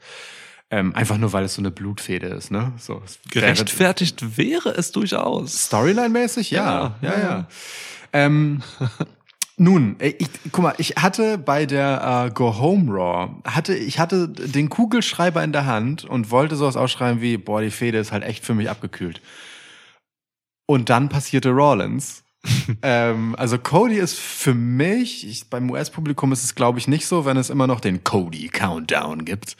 Ähm, einfach nur, weil es so eine Blutfede ist, ne? So Gerechtfertigt wäre es durchaus. Storyline-mäßig, ja, ja, ja. Ähm, nun, äh, ich, guck mal, ich hatte bei der äh, Go Home Raw, hatte, ich hatte den Kugelschreiber in der Hand und wollte sowas ausschreiben wie, boah, die Fede ist halt echt für mich abgekühlt. Und dann passierte Rollins. ähm, also Cody ist für mich, ich, beim US-Publikum ist es glaube ich nicht so, wenn es immer noch den Cody Countdown gibt.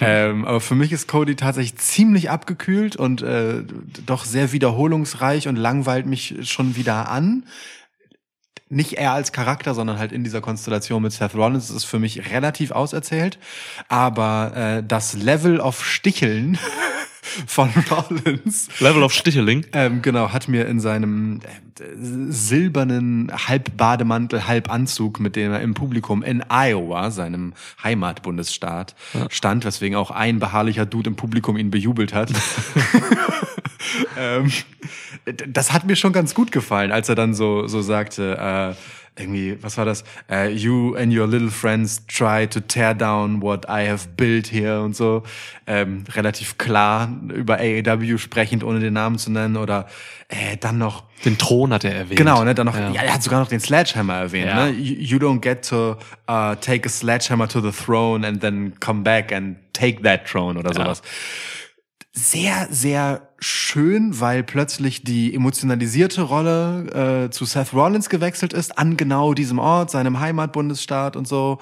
ähm, aber für mich ist Cody tatsächlich ziemlich abgekühlt und äh, doch sehr wiederholungsreich und langweilt mich schon wieder an. Nicht er als Charakter, sondern halt in dieser Konstellation mit Seth Rollins ist für mich relativ auserzählt. Aber äh, das Level of Sticheln von Rollins Level of Sticheling. ähm, genau, hat mir in seinem äh, silbernen Halbbademantel, Halbanzug, mit dem er im Publikum in Iowa, seinem Heimatbundesstaat, stand, weswegen auch ein beharrlicher Dude im Publikum ihn bejubelt hat. ähm, das hat mir schon ganz gut gefallen, als er dann so, so sagte, äh, irgendwie, was war das? Äh, you and your little friends try to tear down what I have built here und so. Ähm, relativ klar über AEW sprechend, ohne den Namen zu nennen. Oder äh, dann noch, Den Thron hat er erwähnt. genau, ne, dann noch, Ja. ja. er hat sogar noch den Sledgehammer erwähnt. Ja. Ne? You, you don't get to uh, take a sledgehammer to the throne and then come back and take that throne oder sowas. Sehr, sehr schön, weil plötzlich die emotionalisierte Rolle äh, zu Seth Rollins gewechselt ist, an genau diesem Ort, seinem Heimatbundesstaat und so.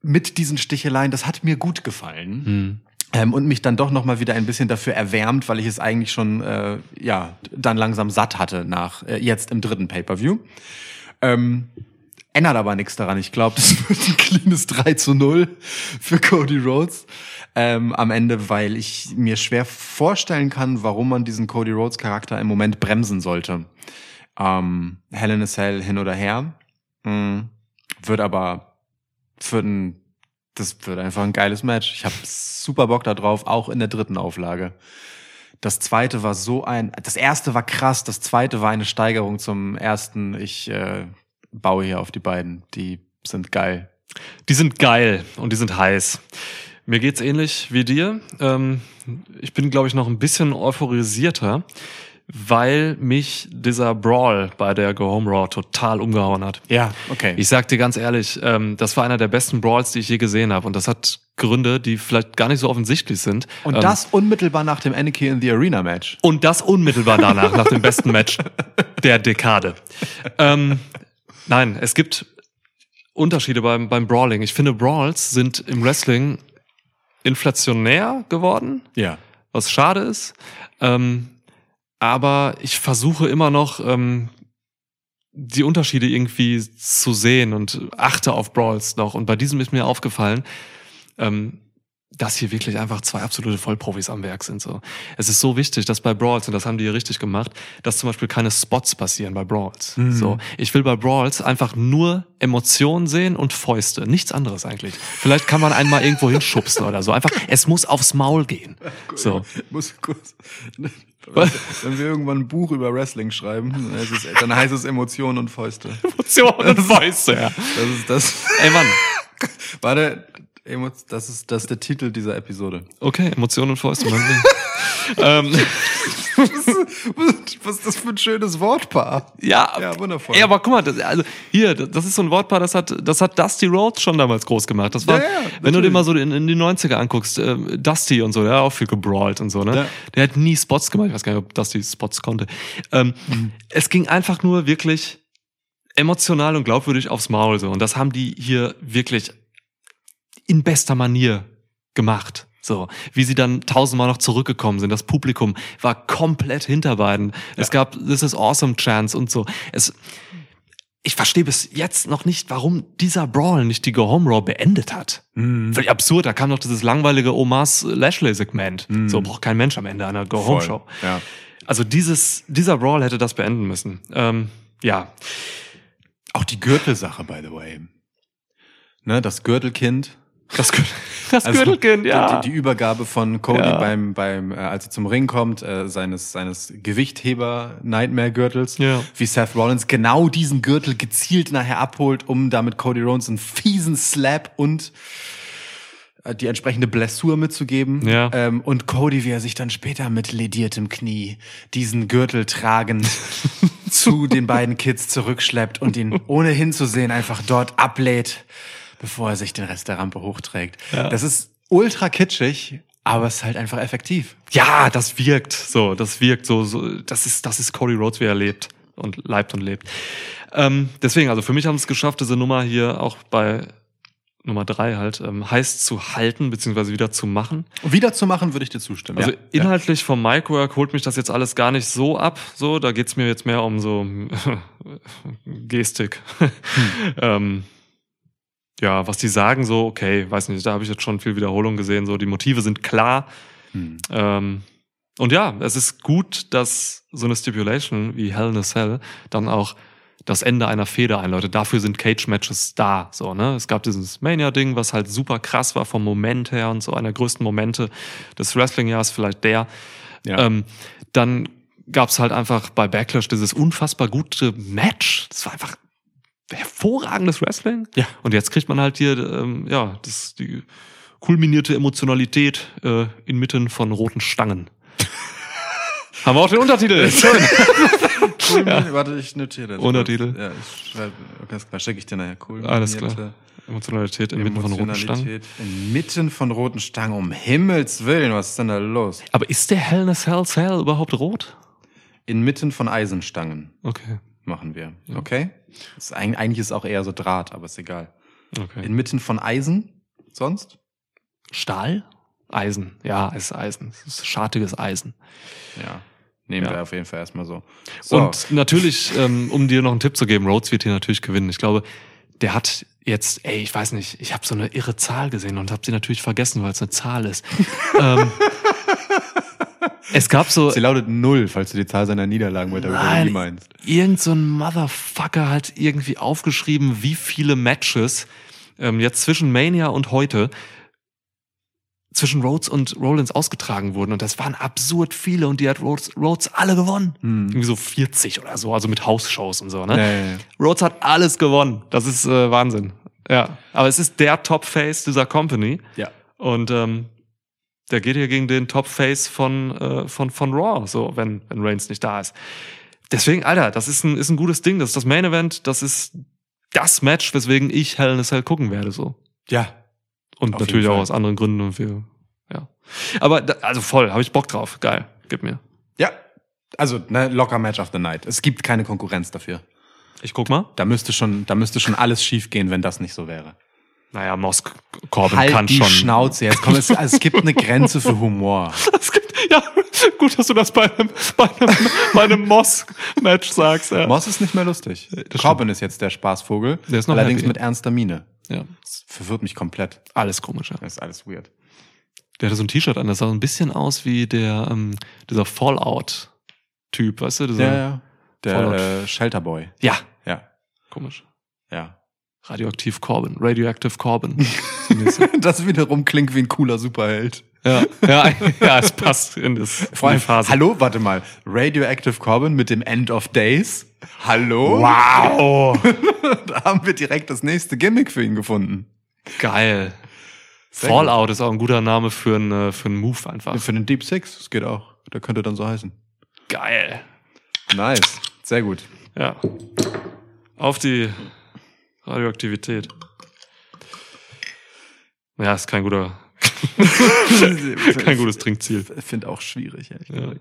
Mit diesen Sticheleien, das hat mir gut gefallen. Hm. Ähm, und mich dann doch noch mal wieder ein bisschen dafür erwärmt, weil ich es eigentlich schon äh, ja dann langsam satt hatte nach äh, jetzt im dritten Pay-per-View. Ähm, ändert aber nichts daran. Ich glaube, das wird ein cleanes 3 zu 0 für Cody Rhodes ähm, am Ende, weil ich mir schwer vorstellen kann, warum man diesen Cody Rhodes Charakter im Moment bremsen sollte. Ähm, Hell in a Cell hin oder her. Mm, wird aber für ein, das wird einfach ein geiles Match. Ich habe super Bock da drauf, auch in der dritten Auflage. Das zweite war so ein, das erste war krass, das zweite war eine Steigerung zum ersten. Ich äh, baue hier auf die beiden. Die sind geil. Die sind geil und die sind heiß. Mir geht's ähnlich wie dir. Ähm, ich bin, glaube ich, noch ein bisschen euphorisierter, weil mich dieser Brawl bei der Go Home Raw total umgehauen hat. Ja, okay. Ich sag dir ganz ehrlich, ähm, das war einer der besten Brawls, die ich je gesehen habe. Und das hat Gründe, die vielleicht gar nicht so offensichtlich sind. und Ähm, das unmittelbar nach dem Anarchy in the Arena Match. und das unmittelbar danach, nach dem besten Match der Dekade. Ähm, nein, es gibt Unterschiede beim, beim Brawling. Ich finde, Brawls sind im Wrestling inflationär geworden, Ja. was schade ist. Ähm, aber ich versuche immer noch, ähm, die Unterschiede irgendwie zu sehen und achte auf Brawls noch. Und bei diesem ist mir aufgefallen, ähm, dass hier wirklich einfach zwei absolute Vollprofis am Werk sind. So, es ist so wichtig, dass bei Brawls und das haben die hier richtig gemacht, dass zum Beispiel keine Spots passieren bei Brawls. So, ich will bei Brawls einfach nur Emotionen sehen und Fäuste, nichts anderes eigentlich. Vielleicht kann man einmal irgendwo hinschubsen oder so. Einfach, es muss aufs Maul gehen. So, Muss kurz. Wenn wir irgendwann ein Buch über Wrestling schreiben, dann heißt es, dann heißt es Emotionen und Fäuste. Emotionen und Fäuste. Ja. Das ist das. Ey Mann, Warte, Emo- das ist, das ist der Titel dieser Episode. okay, Emotionen und Fäuste. Ähm, Was ist das für ein schönes Wortpaar? Ja, Ja, wundervoll. Ja, aber guck mal, das, also hier, das ist so ein Wortpaar, das hat, das hat Dusty Rhodes schon damals groß gemacht. Das war, Ja, ja, wenn du dir mal so in, in die 90er anguckst, äh, Dusty und so, der hat auch viel gebrawlt und so, ne? Der hat nie Spots gemacht. Ich weiß gar nicht, ob Dusty Spots konnte. Ähm, Es ging einfach nur wirklich emotional und glaubwürdig aufs Maul so. Und das haben die hier wirklich in bester Manier gemacht. So, wie sie dann tausendmal noch zurückgekommen sind. Das Publikum war komplett hinter beiden. Es gab This is Awesome Chance und so. Es, ich verstehe bis jetzt noch nicht, warum dieser Brawl nicht die Go Home Raw beendet hat. Völlig absurd. Da kam noch dieses langweilige Omas Lashley Segment. So braucht kein Mensch am Ende einer Go Home Show. Ja. Also dieses, dieser Brawl hätte das beenden müssen. Ähm, ja, Auch die Gürtelsache, by the way. Ne, das Gürtelkind. Das, Gür- das Also, Gürtelkind, ja. Die, die Übergabe von Cody Ja. beim, beim, äh, als er zum Ring kommt, äh, seines, seines Gewichtheber-Nightmare-Gürtels. Ja. Wie Seth Rollins genau diesen Gürtel gezielt nachher abholt, um damit Cody Rhodes einen fiesen Slap und äh, die entsprechende Blessur mitzugeben. Ja. Ähm, und Cody, wie er sich dann später mit lediertem Knie diesen Gürtel tragend zu den beiden Kids zurückschleppt und ihn ohne hinzusehen einfach dort ablädt, bevor er sich den Rest der Rampe hochträgt. Das ist ultra kitschig, aber es ist halt einfach effektiv. Ja, das wirkt so, das wirkt so, so das ist, das ist Cody Rhodes, wie er lebt und leibt und lebt. Ähm, deswegen, also für mich haben es geschafft, diese Nummer hier auch bei Nummer drei halt ähm, heiß zu halten, beziehungsweise wieder zu machen. Wieder zu machen, würde ich dir zustimmen. Also ja. inhaltlich vom Micwork holt mich das jetzt alles gar nicht so ab. So, da geht's mir jetzt mehr um so Gestik. ähm, ja, was die sagen, so, okay, weiß nicht, da habe ich jetzt schon viel Wiederholung gesehen. So, die Motive sind klar. Hm. Ähm, und ja, es ist gut, dass so eine Stipulation wie Hell in a Cell dann auch das Ende einer Feder einläutet. Dafür sind Cage-Matches da. So, ne? Es gab dieses Mania-Ding, was halt super krass war vom Moment her und so einer der größten Momente des Wrestling-Jahres, vielleicht der. Ja. Ähm, dann gab's halt einfach bei Backlash dieses unfassbar gute Match. Das war einfach hervorragendes Wrestling. Ja. Und jetzt kriegt man halt hier, ähm, ja, das, die kulminierte Emotionalität äh, inmitten von roten Stangen. Haben wir auch den Untertitel. Schön. cool Warte, ich notiere das. Untertitel. Ja, ich schreibe, ganz klar, schicke ich dir nachher. Cool Alles klar. Emotionalität inmitten von roten Stangen. Emotionalität Inmitten von roten Stangen, um Himmels Willen, was ist denn da los? Aber ist der Hell in a Cell Cell überhaupt rot? Inmitten von Eisenstangen Okay. Machen wir. Okay? Das ist, eigentlich eigentlich ist es auch eher so Draht, aber ist egal. okay. Inmitten von Eisen? Sonst? Stahl? Eisen. Ja, es ist Eisen. Es ist schartiges Eisen. Ja. Nehmen Ja. wir auf jeden Fall erstmal so. so. Und natürlich, ähm, um dir noch einen Tipp zu geben, Rhodes wird hier natürlich gewinnen. Ich glaube, der hat jetzt, ey, ich weiß nicht, ich habe so eine irre Zahl gesehen und habe sie natürlich vergessen, weil es eine Zahl ist. ähm, es gab so Sie lautet null, falls du die Zahl seiner Niederlagen bei der Nein, meinst. irgend so ein Motherfucker hat irgendwie aufgeschrieben, wie viele Matches ähm, jetzt zwischen Mania und heute zwischen Rhodes und Rollins ausgetragen wurden. Und das waren absurd viele und die hat Rhodes, Rhodes alle gewonnen. Irgendwie so 40 oder so, also mit Hausshows und so. Ne? Ja, ja, ja. Rhodes hat alles gewonnen. Das ist äh, Wahnsinn. Ja, aber es ist der Top-Face dieser Company. Ja. Und ähm, der geht hier gegen den Top-Face von, äh, von, von Raw, so, wenn, wenn Reigns nicht da ist. Deswegen, Alter, das ist ein, ist ein gutes Ding. Das ist das Main Event. Das ist das Match, weswegen ich Hell in a Cell gucken werde, so. Ja. Und natürlich auch aus anderen Gründen. Und wir, ja. Aber, da, also voll, habe ich Bock drauf. Geil, gib mir. Ja. Also, ne, locker Match of the Night. Es gibt keine Konkurrenz dafür. Ich guck mal. Da müsste schon, da müsste schon alles schief gehen, wenn das nicht so wäre. Naja, Moss Corbin halt kann die schon. Schnauze jetzt. Komm, es, also, es gibt eine Grenze für Humor. Es gibt, ja, gut, dass du das bei einem, bei einem, bei einem Moss-Match sagst. Ja. Moss ist nicht mehr lustig. das Corbin ist jetzt der Spaßvogel. Der ist noch allerdings happy. mit ernster Miene. ja. Das verwirrt mich komplett. Alles komisch, ja. Das ist alles weird. Der hatte so ein T-Shirt an, das sah so ein bisschen aus wie der, ähm, dieser Fallout-Typ, weißt du? Dieser, Ja, ja. Der Fallout. äh, Shelterboy. ja. Ja. Komisch. Ja. Radioaktiv Corbin, Radioactive Corbin. Das wiederum klingt wie ein cooler Superheld. ja, ja, ja, es passt in, das, Vor allem, Phase. hallo, warte mal. Radioactive Corbin mit dem End of Days. Hallo? Wow! Da haben wir direkt das nächste Gimmick für ihn gefunden. Geil. Sehr Fallout ist auch ein guter Name für einen, äh, für einen Move einfach. Für den Deep Six, das geht auch. Der könnte dann so heißen. Geil. Nice. Sehr gut. Ja. Auf die Radioaktivität. Ja, ist kein guter, kein gutes Trinkziel. Ich finde auch schwierig, ehrlich Ja.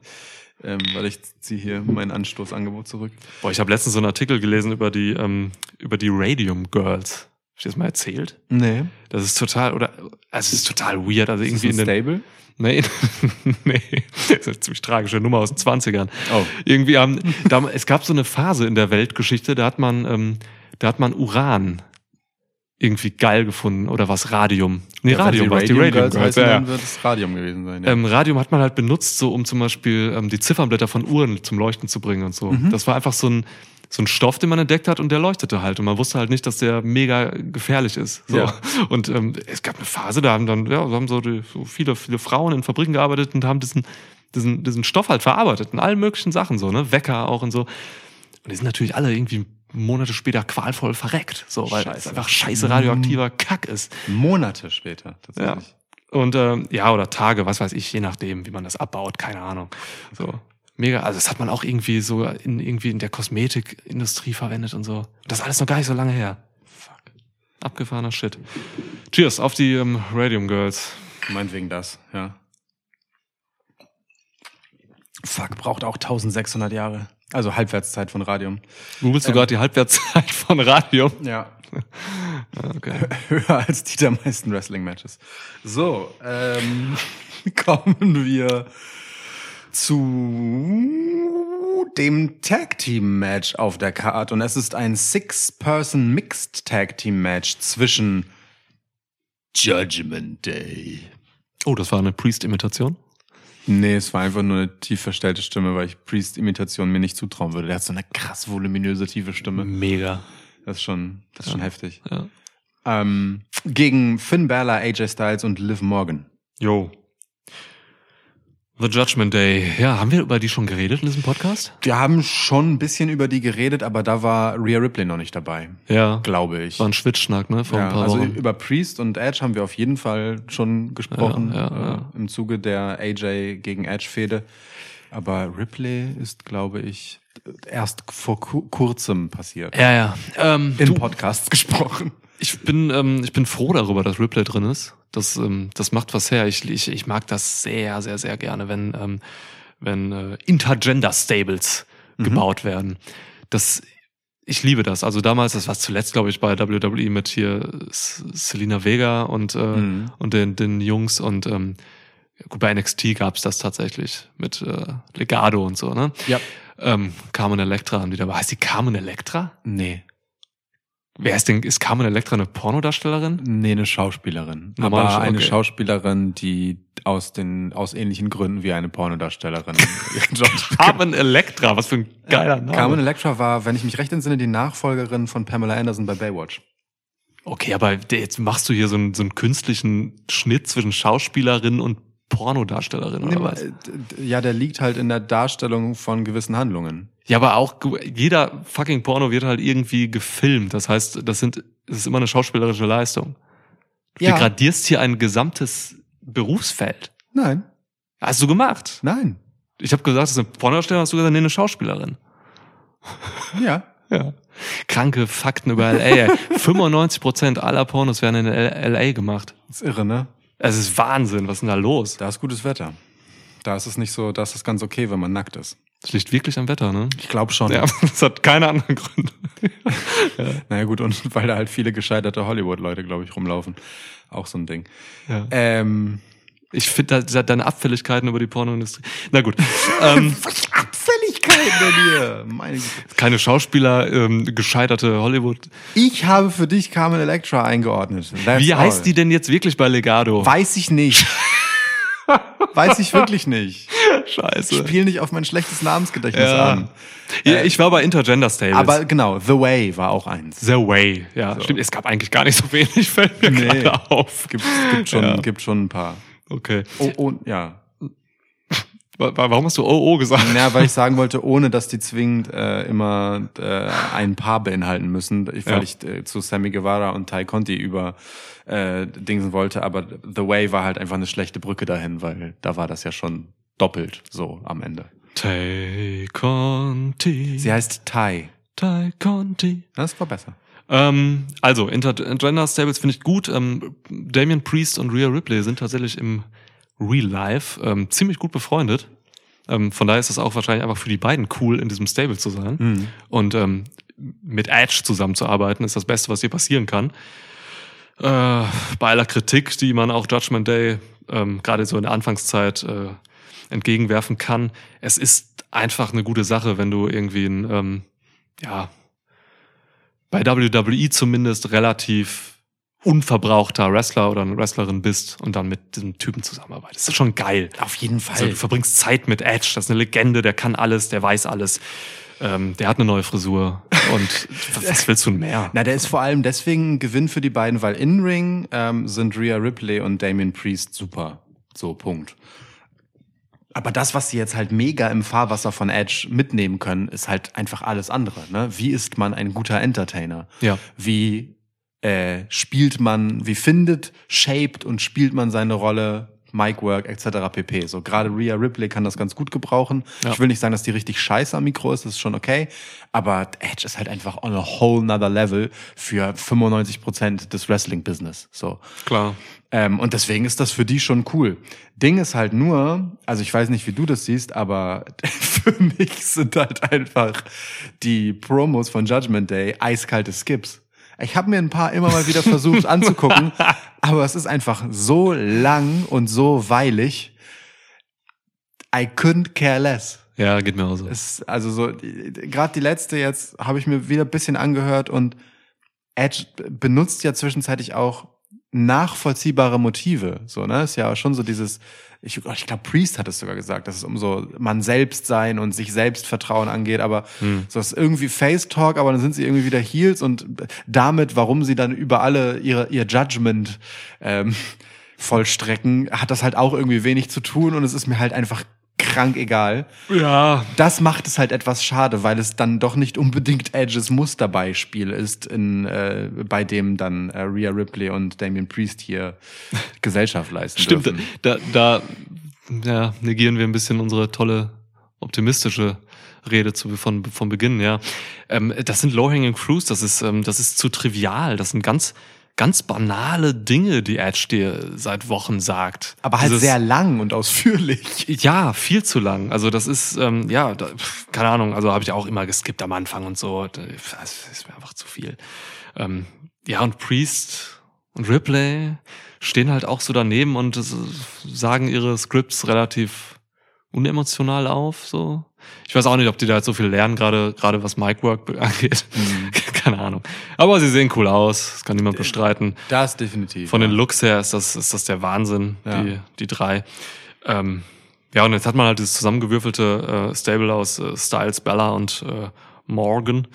Ähm, weil ich ziehe hier mein Anstoßangebot zurück. Boah, ich habe letztens so einen Artikel gelesen über die, ähm, über die Radium Girls. Hab ich das mal erzählt? Nee. Das ist total, oder, also es ist total weird. Also Ist irgendwie das in den, Stable? Nee, nee, das ist eine ziemlich tragische Nummer aus den 20ern. Oh. Irgendwie haben, da, es gab so eine Phase in der Weltgeschichte, da hat man, ähm, da hat man Uran irgendwie geil gefunden oder was Radium. Nee, Ja, Radium, was die Radium Girls Girls, heißen, ja, ja. dann wird es Radium gewesen sein. Ja. Ähm, Radium hat man halt benutzt, so um zum Beispiel ähm, die Ziffernblätter von Uhren zum Leuchten zu bringen und so. Mhm. Das war einfach so ein, so ein Stoff, den man entdeckt hat und der leuchtete halt. Und man wusste halt nicht, dass der mega gefährlich ist. So. Ja. Und ähm, es gab eine Phase, da haben dann, ja, haben so, die, so viele, viele Frauen in Fabriken gearbeitet und haben diesen, diesen, diesen Stoff halt verarbeitet in allen möglichen Sachen, so, ne? Wecker auch und so. Und die sind natürlich alle irgendwie Monate später qualvoll verreckt. So, weil es Scheiße. einfach scheiße radioaktiver Kack ist. Monate später, tatsächlich. Und ähm, ja, oder Tage, was weiß ich, je nachdem, wie man das abbaut, keine Ahnung. So. Mega, also das hat man auch irgendwie so in, irgendwie in der Kosmetikindustrie verwendet und so. Das ist alles noch gar nicht so lange her. Fuck. Abgefahrener Shit. Cheers auf die ähm, Radium Girls. Meinetwegen das, ja. Fuck, braucht auch 1600 Jahre. Also Halbwertszeit von Radium. Googlest du gerade die Halbwertszeit von Radium? Ja. Ah, Okay. Höher als die der meisten Wrestling-Matches. So, ähm, kommen wir zu dem Tag Team Match auf der Card und es ist ein Six-Person Mixed Tag Team Match zwischen Judgment Day. Oh, das war eine Priest-Imitation? Nee, es war einfach nur eine tief verstellte Stimme, weil ich Priest-Imitation mir nicht zutrauen würde. Der hat so eine krass voluminöse, tiefe Stimme. Mega. Das ist schon, das ist schon heftig. Ja. Ähm, gegen Finn Balor, AJ Styles und Liv Morgan. Yo. The Judgment Day. Ja, haben wir über die schon geredet in diesem Podcast? Wir haben schon ein bisschen über die geredet, aber da war Rhea Ripley noch nicht dabei, Ja. glaube ich. War ein Schwitzschnack, ne? Vor Ja, ein paar also Wochen. über Priest und Edge haben wir auf jeden Fall schon gesprochen Ja, ja, ja. Äh, im Zuge der AJ gegen Edge Fehde. Aber Ripley ist, glaube ich, erst vor ku kurzem passiert. Ja, ja. Ähm, In Podcasts gesprochen. ich bin, ähm, ich bin froh darüber, dass Ripley drin ist. Das, ähm, das macht was her. Ich, ich, ich mag das sehr, sehr, sehr gerne, wenn, ähm, wenn äh, Intergender Stables gebaut werden. Das, ich liebe das. Also damals, das war zuletzt, glaube ich, bei WWE mit hier S- Selena Vega und, äh, Mhm. und den, den Jungs und ähm, gut, bei NXT gab's das tatsächlich mit äh, Legado und so, ne? Ja. Ähm, Carmen Electra haben die dabei. Heißt die Carmen Electra? Nee. Wer ist denn, ist Carmen Electra eine Pornodarstellerin? Nee, eine Schauspielerin. Normal, aber eine okay. Schauspielerin, die aus den, aus ähnlichen Gründen wie eine Pornodarstellerin Carmen Electra, was für ein geiler Name. Carmen Electra war, wenn ich mich recht entsinne, die Nachfolgerin von Pamela Anderson bei Baywatch. Okay, aber jetzt machst du hier so einen, so einen künstlichen Schnitt zwischen Schauspielerin und Pornodarstellerin oder Nee, was? äh, Ja, der liegt halt in der Darstellung von gewissen Handlungen. Ja, aber auch jeder fucking Porno wird halt irgendwie gefilmt. Das heißt, das sind, das ist immer eine schauspielerische Leistung. Du Ja. degradierst hier ein gesamtes Berufsfeld. Nein, Hast du gemacht. nein. Ich habe gesagt, das ist eine Pornodarstellerin, hast du gesagt, nee, eine Schauspielerin. Ja. Ja. Kranke Fakten über LA. ey. 95% aller Pornos werden in LA gemacht. ist irre, ne? Es ist Wahnsinn, was ist denn da los? Da ist gutes Wetter. Da ist es nicht so, da ist es ganz okay, wenn man nackt ist. Das liegt wirklich am Wetter, ne? Ich glaube schon. Ja, das hat keine anderen Gründe. Naja gut, und weil da halt viele gescheiterte Hollywood-Leute, glaube ich, rumlaufen. Auch so ein Ding. Ja. Ähm, Ich finde da, deine Abfälligkeiten über die Pornoindustrie. Na gut. ähm, Abfälligkeiten denn hier? Meine Güte. keine Schauspieler, ähm, gescheiterte Hollywood. Ich habe für dich Carmen Electra eingeordnet. That's Wie all. heißt die denn jetzt wirklich bei Legado? Weiß ich nicht. Weiß ich wirklich nicht. Scheiße. Spiel nicht auf mein schlechtes Namensgedächtnis Ja. an. Ja, ich war bei Intergender Stables. Aber genau, The Way war auch eins. The Way, ja. Stimmt, es gab eigentlich gar nicht so wenig, fällt mir Nee. gerade auf. Gibt, gibt, schon, Ja. gibt schon ein paar. Okay. Oh, oh, ja. Wa- wa- Warum hast du OO gesagt? Ja, weil ich sagen wollte, ohne dass die zwingend äh, immer äh, ein Paar beinhalten müssen, ich, weil Ja. ich äh, zu Sammy Guevara und Ty Conti über äh, Dingsen wollte, aber The Way war halt einfach eine schlechte Brücke dahin, weil da war das ja schon doppelt so am Ende. Tay Conti. Sie heißt Ty. Tay Conti. Das war besser. Ähm, also, Intergender Stables finde ich gut. Ähm, Damien Priest und Rhea Ripley sind tatsächlich im Real Life ähm, ziemlich gut befreundet. Ähm, von daher ist es auch wahrscheinlich einfach für die beiden cool, in diesem Stable zu sein. Mhm. Und ähm, mit Edge zusammenzuarbeiten, ist das Beste, was dir passieren kann. Äh, bei aller Kritik, die man auch Judgment Day ähm, gerade so in der Anfangszeit äh, entgegenwerfen kann, es ist einfach eine gute Sache, wenn du irgendwie ein, ähm, ja, bei WWE zumindest relativ unverbrauchter Wrestler oder eine Wrestlerin bist und dann mit diesem Typen zusammenarbeitest. Das ist schon geil. Auf jeden Fall. Also du verbringst Zeit mit Edge, das ist eine Legende, der kann alles, der weiß alles. Ähm, der hat eine neue Frisur und was willst du mehr? Na, der ist vor allem deswegen ein Gewinn für die beiden, weil in Ring ähm, sind Rhea Ripley und Damien Priest super. So, Punkt. Aber das, was sie jetzt halt mega im Fahrwasser von Edge mitnehmen können, ist halt einfach alles andere. Ne? Wie ist man ein guter Entertainer? Ja. Wie äh, spielt man, wie findet, shaped und spielt man seine Rolle, Micwork etc. pp. So gerade Rhea Ripley kann das ganz gut gebrauchen. Ja. Ich will nicht sagen, dass die richtig scheiße am Mikro ist, das ist schon okay. Aber Edge ist halt einfach on a whole nother level für 95% des Wrestling-Business. So. Klar. Ähm, und deswegen ist das für die schon cool. Ding ist halt nur, also ich weiß nicht, wie du das siehst, aber für mich sind halt einfach die Promos von Judgment Day eiskalte Skips. Ich habe mir ein paar immer mal wieder versucht anzugucken, aber es ist einfach so lang und so weilig. I couldn't care less. Ja, geht mir auch so. Es, also so, gerade die letzte jetzt habe ich mir wieder ein bisschen angehört und Edge benutzt ja zwischenzeitlich auch nachvollziehbare Motive. So, ne? Ist ja schon so dieses, ich, ich glaube, Priest hat es sogar gesagt, dass es um so man selbst sein und sich Selbstvertrauen angeht, aber so ist irgendwie Face Talk, aber dann sind sie irgendwie wieder Heels und damit, warum sie dann über alle ihre, ihr Judgment ähm, vollstrecken, hat das halt auch irgendwie wenig zu tun und es ist mir halt einfach krank egal Ja, das macht es halt etwas schade, weil es dann doch nicht unbedingt Edges Musterbeispiel ist, in, äh, bei dem dann äh, Rhea Ripley und Damien Priest hier Gesellschaft leisten stimmt. dürfen. Da, da ja, negieren wir ein bisschen unsere tolle, optimistische Rede zu, von, von Beginn, ja. Ähm, das sind Low-Hanging Fruits, das ist, ähm, das ist zu trivial. Das sind ganz, ganz banale Dinge, die Edge dir seit Wochen sagt. Aber halt Dieses- sehr lang und ausführlich. ja, viel zu lang. Also das ist, ähm, ja, da, keine Ahnung, also habe ich auch immer geskippt am Anfang und so. Das ist mir einfach zu viel. Ähm, ja, und Priest und Ripley stehen halt auch so daneben und sagen ihre Scripts relativ unemotional auf. So, Ich weiß auch nicht, ob die da jetzt so viel lernen, gerade gerade was Micwork angeht. keine Ahnung. Aber sie sehen cool aus, das kann niemand bestreiten. Das definitiv. Von den ja. Looks her ist das, ist das der Wahnsinn, Ja. die, die drei. Ähm, ja, und jetzt hat man halt dieses zusammengewürfelte äh, Stable aus äh, Styles, Bella und äh, Morgan.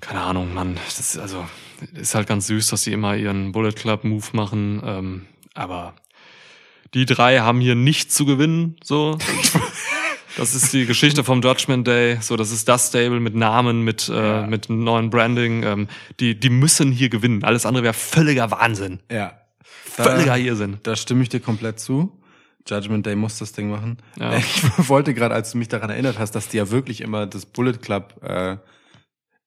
Keine Ahnung, Mann. Das ist also ist halt ganz süß, dass sie immer ihren Bullet Club Move machen. Ähm, aber die drei haben hier nichts zu gewinnen. So, das ist die Geschichte vom Judgment Day. So, das ist das Stable mit Namen, mit äh, mit neuen Branding. Ähm, die die müssen hier gewinnen. Alles andere wäre völliger Wahnsinn, Ja. völliger Da, Irrsinn. da stimme ich dir komplett zu. Judgment Day muss das Ding machen. Ja. Ich wollte gerade, als du mich daran erinnert hast, dass die ja wirklich immer das Bullet Club äh,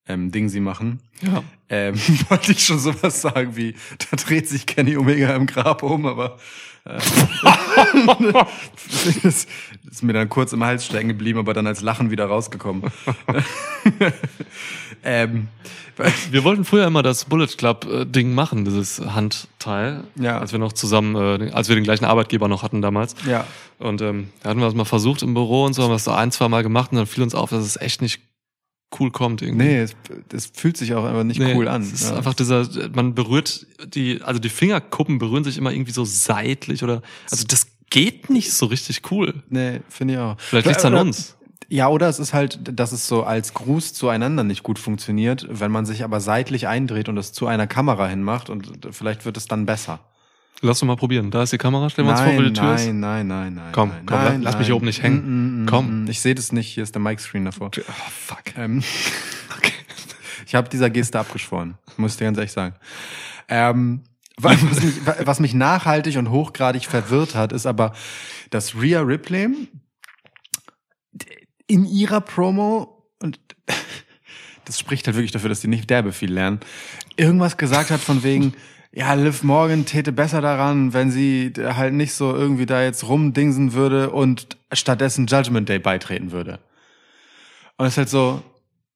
ähm, Ding sie machen, Ja. ähm, wollte ich schon sowas sagen wie, da dreht sich Kenny Omega im Grab um, aber äh, das ist mir dann kurz im Hals stecken geblieben, aber dann als Lachen wieder rausgekommen. ähm, Wir wollten früher immer das Bullet Club äh, Ding machen, dieses Handteil, Ja. als wir noch zusammen, äh, als wir den gleichen Arbeitgeber noch hatten damals. ja, Und ähm, da hatten wir das mal versucht im Büro und so, haben wir es so ein, zwei Mal gemacht und dann fiel uns auf, dass es echt nicht cool kommt irgendwie. nee, es, es fühlt sich auch einfach nicht Nee, cool an. Es ist ja. einfach dieser, man berührt die, also die Fingerkuppen berühren sich immer irgendwie so seitlich oder, also das geht nicht so richtig cool. Nee, finde ich auch. Vielleicht liegt's an uns. Ja, oder es ist halt, dass es so als Gruß zueinander nicht gut funktioniert, wenn man sich aber seitlich eindreht und es zu einer Kamera hinmacht und vielleicht wird es dann besser. Lass uns mal probieren. Da ist die Kamera, stellen wir uns vor, wo die Tür ist. nein, nein, nein, nein. Komm, nein, komm, nein, lass mich nein. hier oben nicht hängen. Mm, mm, mm, Komm. mm. Ich sehe das nicht, hier ist der Mic-Screen davor. Oh, fuck. Ähm, Okay. ich habe dieser Geste abgeschworen, muss ich dir ganz ehrlich sagen. Ähm, wa- was, mich, wa- was mich nachhaltig und hochgradig verwirrt hat, ist aber, dass Rhea Ripley in ihrer Promo und das spricht halt wirklich dafür, dass die nicht derbe viel lernen, irgendwas gesagt hat von wegen, ja, Liv Morgan täte besser daran, wenn sie halt nicht so irgendwie da jetzt rumdingsen würde und stattdessen Judgment Day beitreten würde. Und es ist halt so,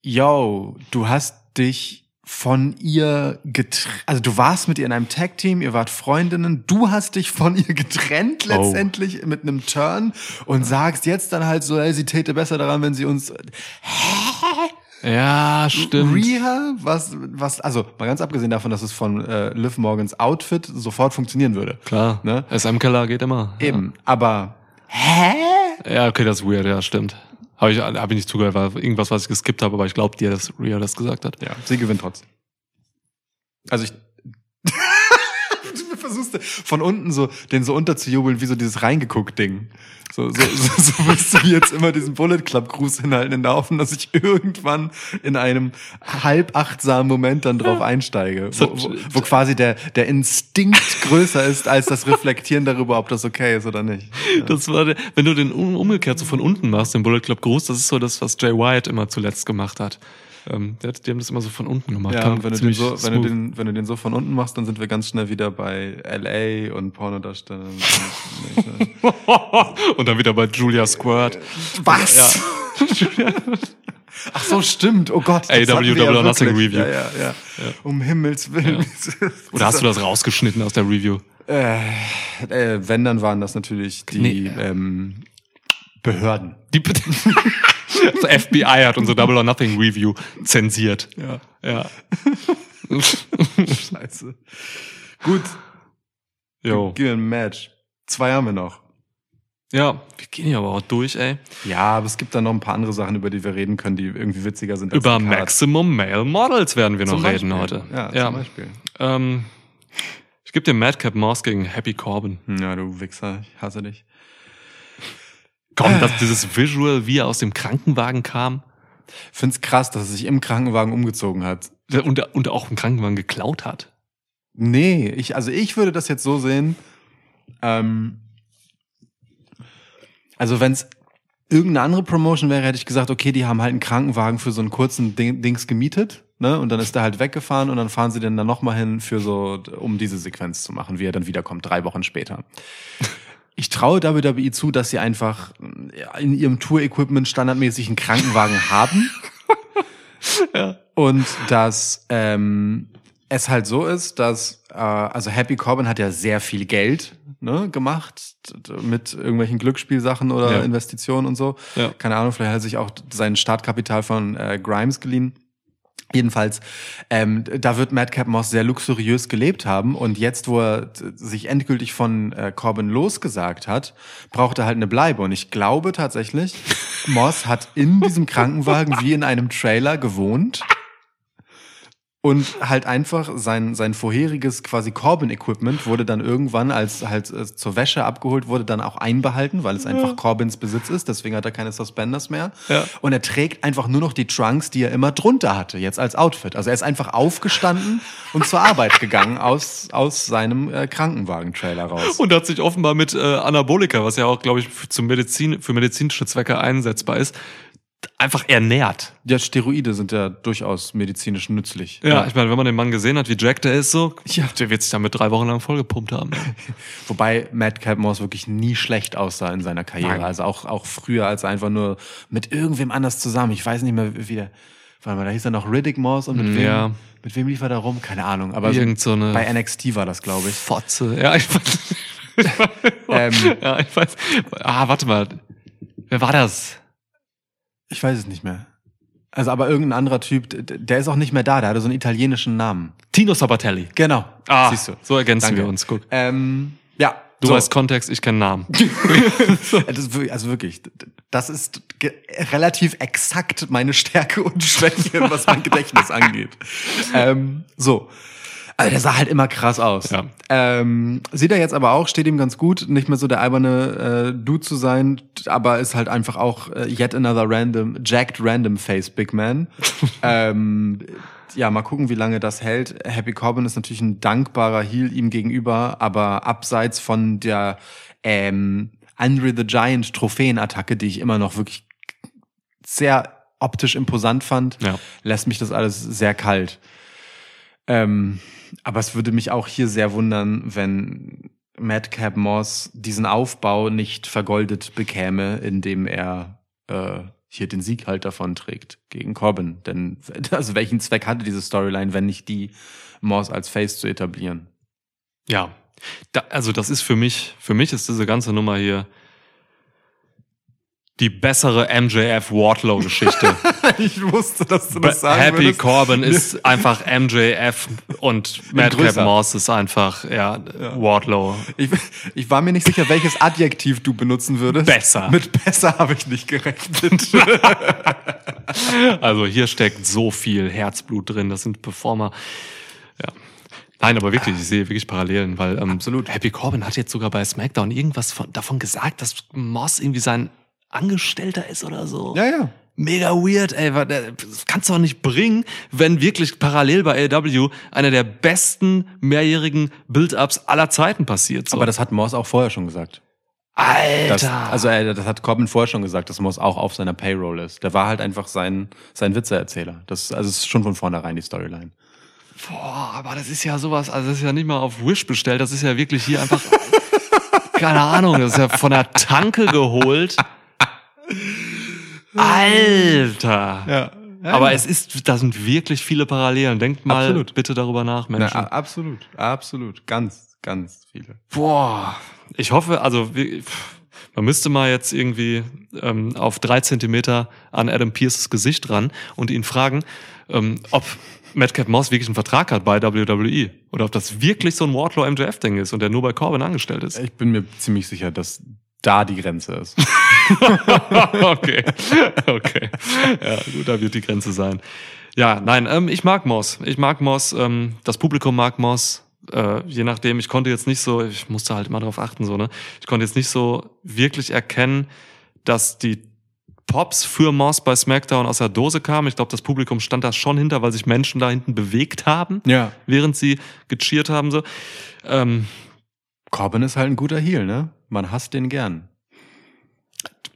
yo, du hast dich von ihr getrennt, also du warst mit ihr in einem Tag-Team, ihr wart Freundinnen, du hast dich von ihr getrennt Oh. letztendlich mit einem Turn und sagst jetzt dann halt so, ey, sie täte besser daran, wenn sie uns Ja, stimmt. Rhea, was, was, also mal ganz abgesehen davon, dass es von äh, Liv Morgans Outfit sofort funktionieren würde. Klar. Ne? SM-Keller geht immer. Eben, aber Ja, okay, das ist weird, ja, stimmt. Habe ich, hab ich nicht zugehört, war irgendwas, was ich geskippt habe, aber ich glaube dir, dass Rhea das gesagt hat. ja, sie gewinnt trotzdem. Also ich. du versuchst von unten so den so unterzujubeln wie so dieses reingeguckt Ding. So, so, so, so wirst du jetzt immer diesen Bullet Club Gruß hinhalten in der Hoffnung, dass ich irgendwann in einem halb achtsamen Moment dann drauf einsteige, wo, wo, wo quasi der, der Instinkt größer ist als das Reflektieren darüber, ob das okay ist oder nicht. Das war der, wenn du den um, umgekehrt so von unten machst, den Bullet Club Gruß, das ist so das, was Jay Wyatt immer zuletzt gemacht hat. Ähm, die haben das immer so von unten gemacht. Ja, wenn du, den so, wenn, du den, wenn du den so von unten machst, dann sind wir ganz schnell wieder bei LA und Pornodarstellern. und dann wieder bei Julia Squirt. Was? Ach so, stimmt. Oh Gott. das AW Double or ja Nothing. Review. Ja, ja, ja. Um Himmels Willen. Oder hast du das rausgeschnitten aus der Review? Äh, äh, wenn, dann waren das natürlich die Nee. ähm, Behörden. Die das FBI hat unsere Double or Nothing Review zensiert. Ja. Ja. Scheiße. Gut, Jo. gehen ein Match. Zwei haben wir noch. Ja, wir gehen hier aber auch durch, ey. Ja, aber es gibt da noch ein paar andere Sachen, über die wir reden können, die irgendwie witziger sind. als Über. Maximum Male Models werden wir noch Zum reden Beispiel. heute. Ja, ja. zum Beispiel. Ähm, ich gebe dir Madcap Moss gegen Happy Corbin. Ja, du Wichser, ich hasse dich. Komm, das, dieses Visual, wie er aus dem Krankenwagen kam Find's krass, dass er sich im Krankenwagen umgezogen hat. und, und auch einen Krankenwagen geklaut hat. Nee, ich, also ich würde das jetzt so sehen, ähm, also wenn's irgendeine andere Promotion wäre, hätte ich gesagt, okay, die haben halt einen Krankenwagen für so einen kurzen Ding, Dings gemietet, ne? Und dann ist der halt weggefahren und dann fahren sie den dann nochmal hin für so, um diese Sequenz zu machen, wie er dann wiederkommt, drei Wochen später. Ich traue WWE zu, dass sie einfach ja, in ihrem Tour-Equipment standardmäßig einen Krankenwagen haben. Und dass ähm, es halt so ist, dass äh, also Happy Corbin hat ja sehr viel Geld ne, gemacht mit irgendwelchen Glücksspielsachen oder Ja. Investitionen und so. Ja. Keine Ahnung, vielleicht hat er sich auch sein Startkapital von äh, Grimes geliehen. Jedenfalls, ähm, da wird Madcap Moss sehr luxuriös gelebt haben und jetzt, wo er sich endgültig von äh, Corbin losgesagt hat, braucht er halt eine Bleibe. Und ich glaube tatsächlich, Moss hat in diesem Krankenwagen wie in einem Trailer gewohnt und halt einfach sein, sein vorheriges quasi Corbin-Equipment wurde dann irgendwann, als halt äh, zur Wäsche abgeholt wurde, dann auch einbehalten, weil es einfach Corbins Besitz ist. Deswegen hat er keine Suspenders mehr. Ja. Und er trägt einfach nur noch die Trunks, die er immer drunter hatte, jetzt als Outfit. Also er ist einfach aufgestanden und zur Arbeit gegangen aus, aus seinem äh, Krankenwagen-Trailer raus. Und hat sich offenbar mit äh, Anabolika, was ja auch, glaube ich, zum Medizin, für medizinische Zwecke einsetzbar ist, einfach ernährt. Ja, Steroide sind ja durchaus medizinisch nützlich. Ja, ich meine, wenn man den Mann gesehen hat, wie Jack der ist, so, Ja. der wird sich damit drei Wochen lang vollgepumpt haben. Wobei Madcap Moss wirklich nie schlecht aussah in seiner Karriere. Nein. Also auch, auch früher, als einfach nur mit irgendwem anders zusammen, ich weiß nicht mehr, wie der, warte mal, da hieß er noch Riddick Moss und mit Mm, wem, ja. mit wem lief er da rum? Keine Ahnung, aber Irgend so eine bei NXT war das, glaube ich. Fotze. Ja, ich weiß. Ähm, ja, ich weiß. Ah, warte mal. Wer war das? Ich weiß es nicht mehr. Also aber irgendein anderer Typ, der ist auch nicht mehr da, der hatte so einen italienischen Namen. Tino Sabatelli. Genau. Ah, siehst du. so ergänzen Danke. wir uns. Guck. Ähm, ja. Du so. weißt Kontext, ich kenne Namen. Also wirklich, das ist relativ exakt meine Stärke und Schwäche, was mein Gedächtnis angeht. Ähm, so. Also der sah halt immer krass aus. Ja. Ähm, sieht er jetzt aber auch, steht ihm ganz gut, nicht mehr so der alberne äh, Dude zu sein, aber ist halt einfach auch äh, yet another random, jacked random face Big Man. ähm, ja, mal gucken, wie lange das hält. Happy Corbin ist natürlich ein dankbarer Heel ihm gegenüber, aber abseits von der ähm, Andre the Giant Trophäenattacke, die ich immer noch wirklich sehr optisch imposant fand, Ja. lässt mich das alles sehr kalt. Ähm, aber es würde mich auch hier sehr wundern, wenn Madcap Moss diesen Aufbau nicht vergoldet bekäme, indem er äh, hier den Sieg halt davon trägt gegen Corbin. Denn also welchen Zweck hatte diese Storyline, wenn nicht die, Moss als Face zu etablieren? Ja. Da, also das ist für mich, für mich ist diese ganze Nummer hier die bessere MJF Wardlow Geschichte. ich wusste, dass du Happy Corbin ist einfach MJF und Madcap. Moss ist einfach, ja, Wardlow. Ich, ich war mir nicht sicher, welches Adjektiv du benutzen würdest. Besser. Mit besser habe ich nicht gerechnet. Also hier steckt so viel Herzblut drin. Das sind Performer. Ja. Nein, aber wirklich, ich sehe wirklich Parallelen, weil ähm, Absolut. Happy Corbin hat jetzt sogar bei SmackDown irgendwas von, davon gesagt, dass Moss irgendwie sein Angestellter ist oder so. ja, ja. Mega weird, ey. Das kannst du auch nicht bringen, wenn wirklich parallel bei AEW einer der besten mehrjährigen Build-Ups aller Zeiten passiert. So. Aber das hat Moss auch vorher schon gesagt. Alter. Das, also äh, das hat Corbin vorher schon gesagt, dass Moss auch auf seiner Payroll ist. Der war halt einfach sein, sein Witzeerzähler. Das also es ist schon von vornherein die Storyline. Boah, aber das ist ja sowas, also das ist ja nicht mal auf Wish bestellt, das ist ja wirklich hier einfach, keine Ahnung, das ist ja von der Tanke geholt. Alter. Ja. Aber es ist, da sind wirklich viele Parallelen. Denkt mal Absolut. bitte darüber nach, Na, Menschen. a- absolut, absolut, ganz, ganz viele. Boah. Ich hoffe, also man müsste mal jetzt irgendwie ähm, auf drei Zentimeter an Adam Pierces Gesicht ran und ihn fragen, ähm, ob Madcap Moss wirklich einen Vertrag hat bei WWE oder ob das wirklich so ein Wardlow MJF Ding ist und der nur bei Corbin angestellt ist. Ich bin mir ziemlich sicher, dass da die Grenze ist. okay, okay, ja gut, da wird die Grenze sein. Ja, nein, ähm, ich mag Moss. Ich mag Moss. Ähm, das Publikum mag Moss. Äh, je nachdem, ich konnte jetzt nicht so, ich musste halt immer darauf achten, so, ne? Ich konnte jetzt nicht so wirklich erkennen, dass die Pops für Moss bei SmackDown aus der Dose kamen. Ich glaube, das Publikum stand da schon hinter, weil sich Menschen da hinten bewegt haben, Ja. während sie gecheert haben. So. Ähm, Corbin ist halt ein guter Heel, ne? Man hasst den gern.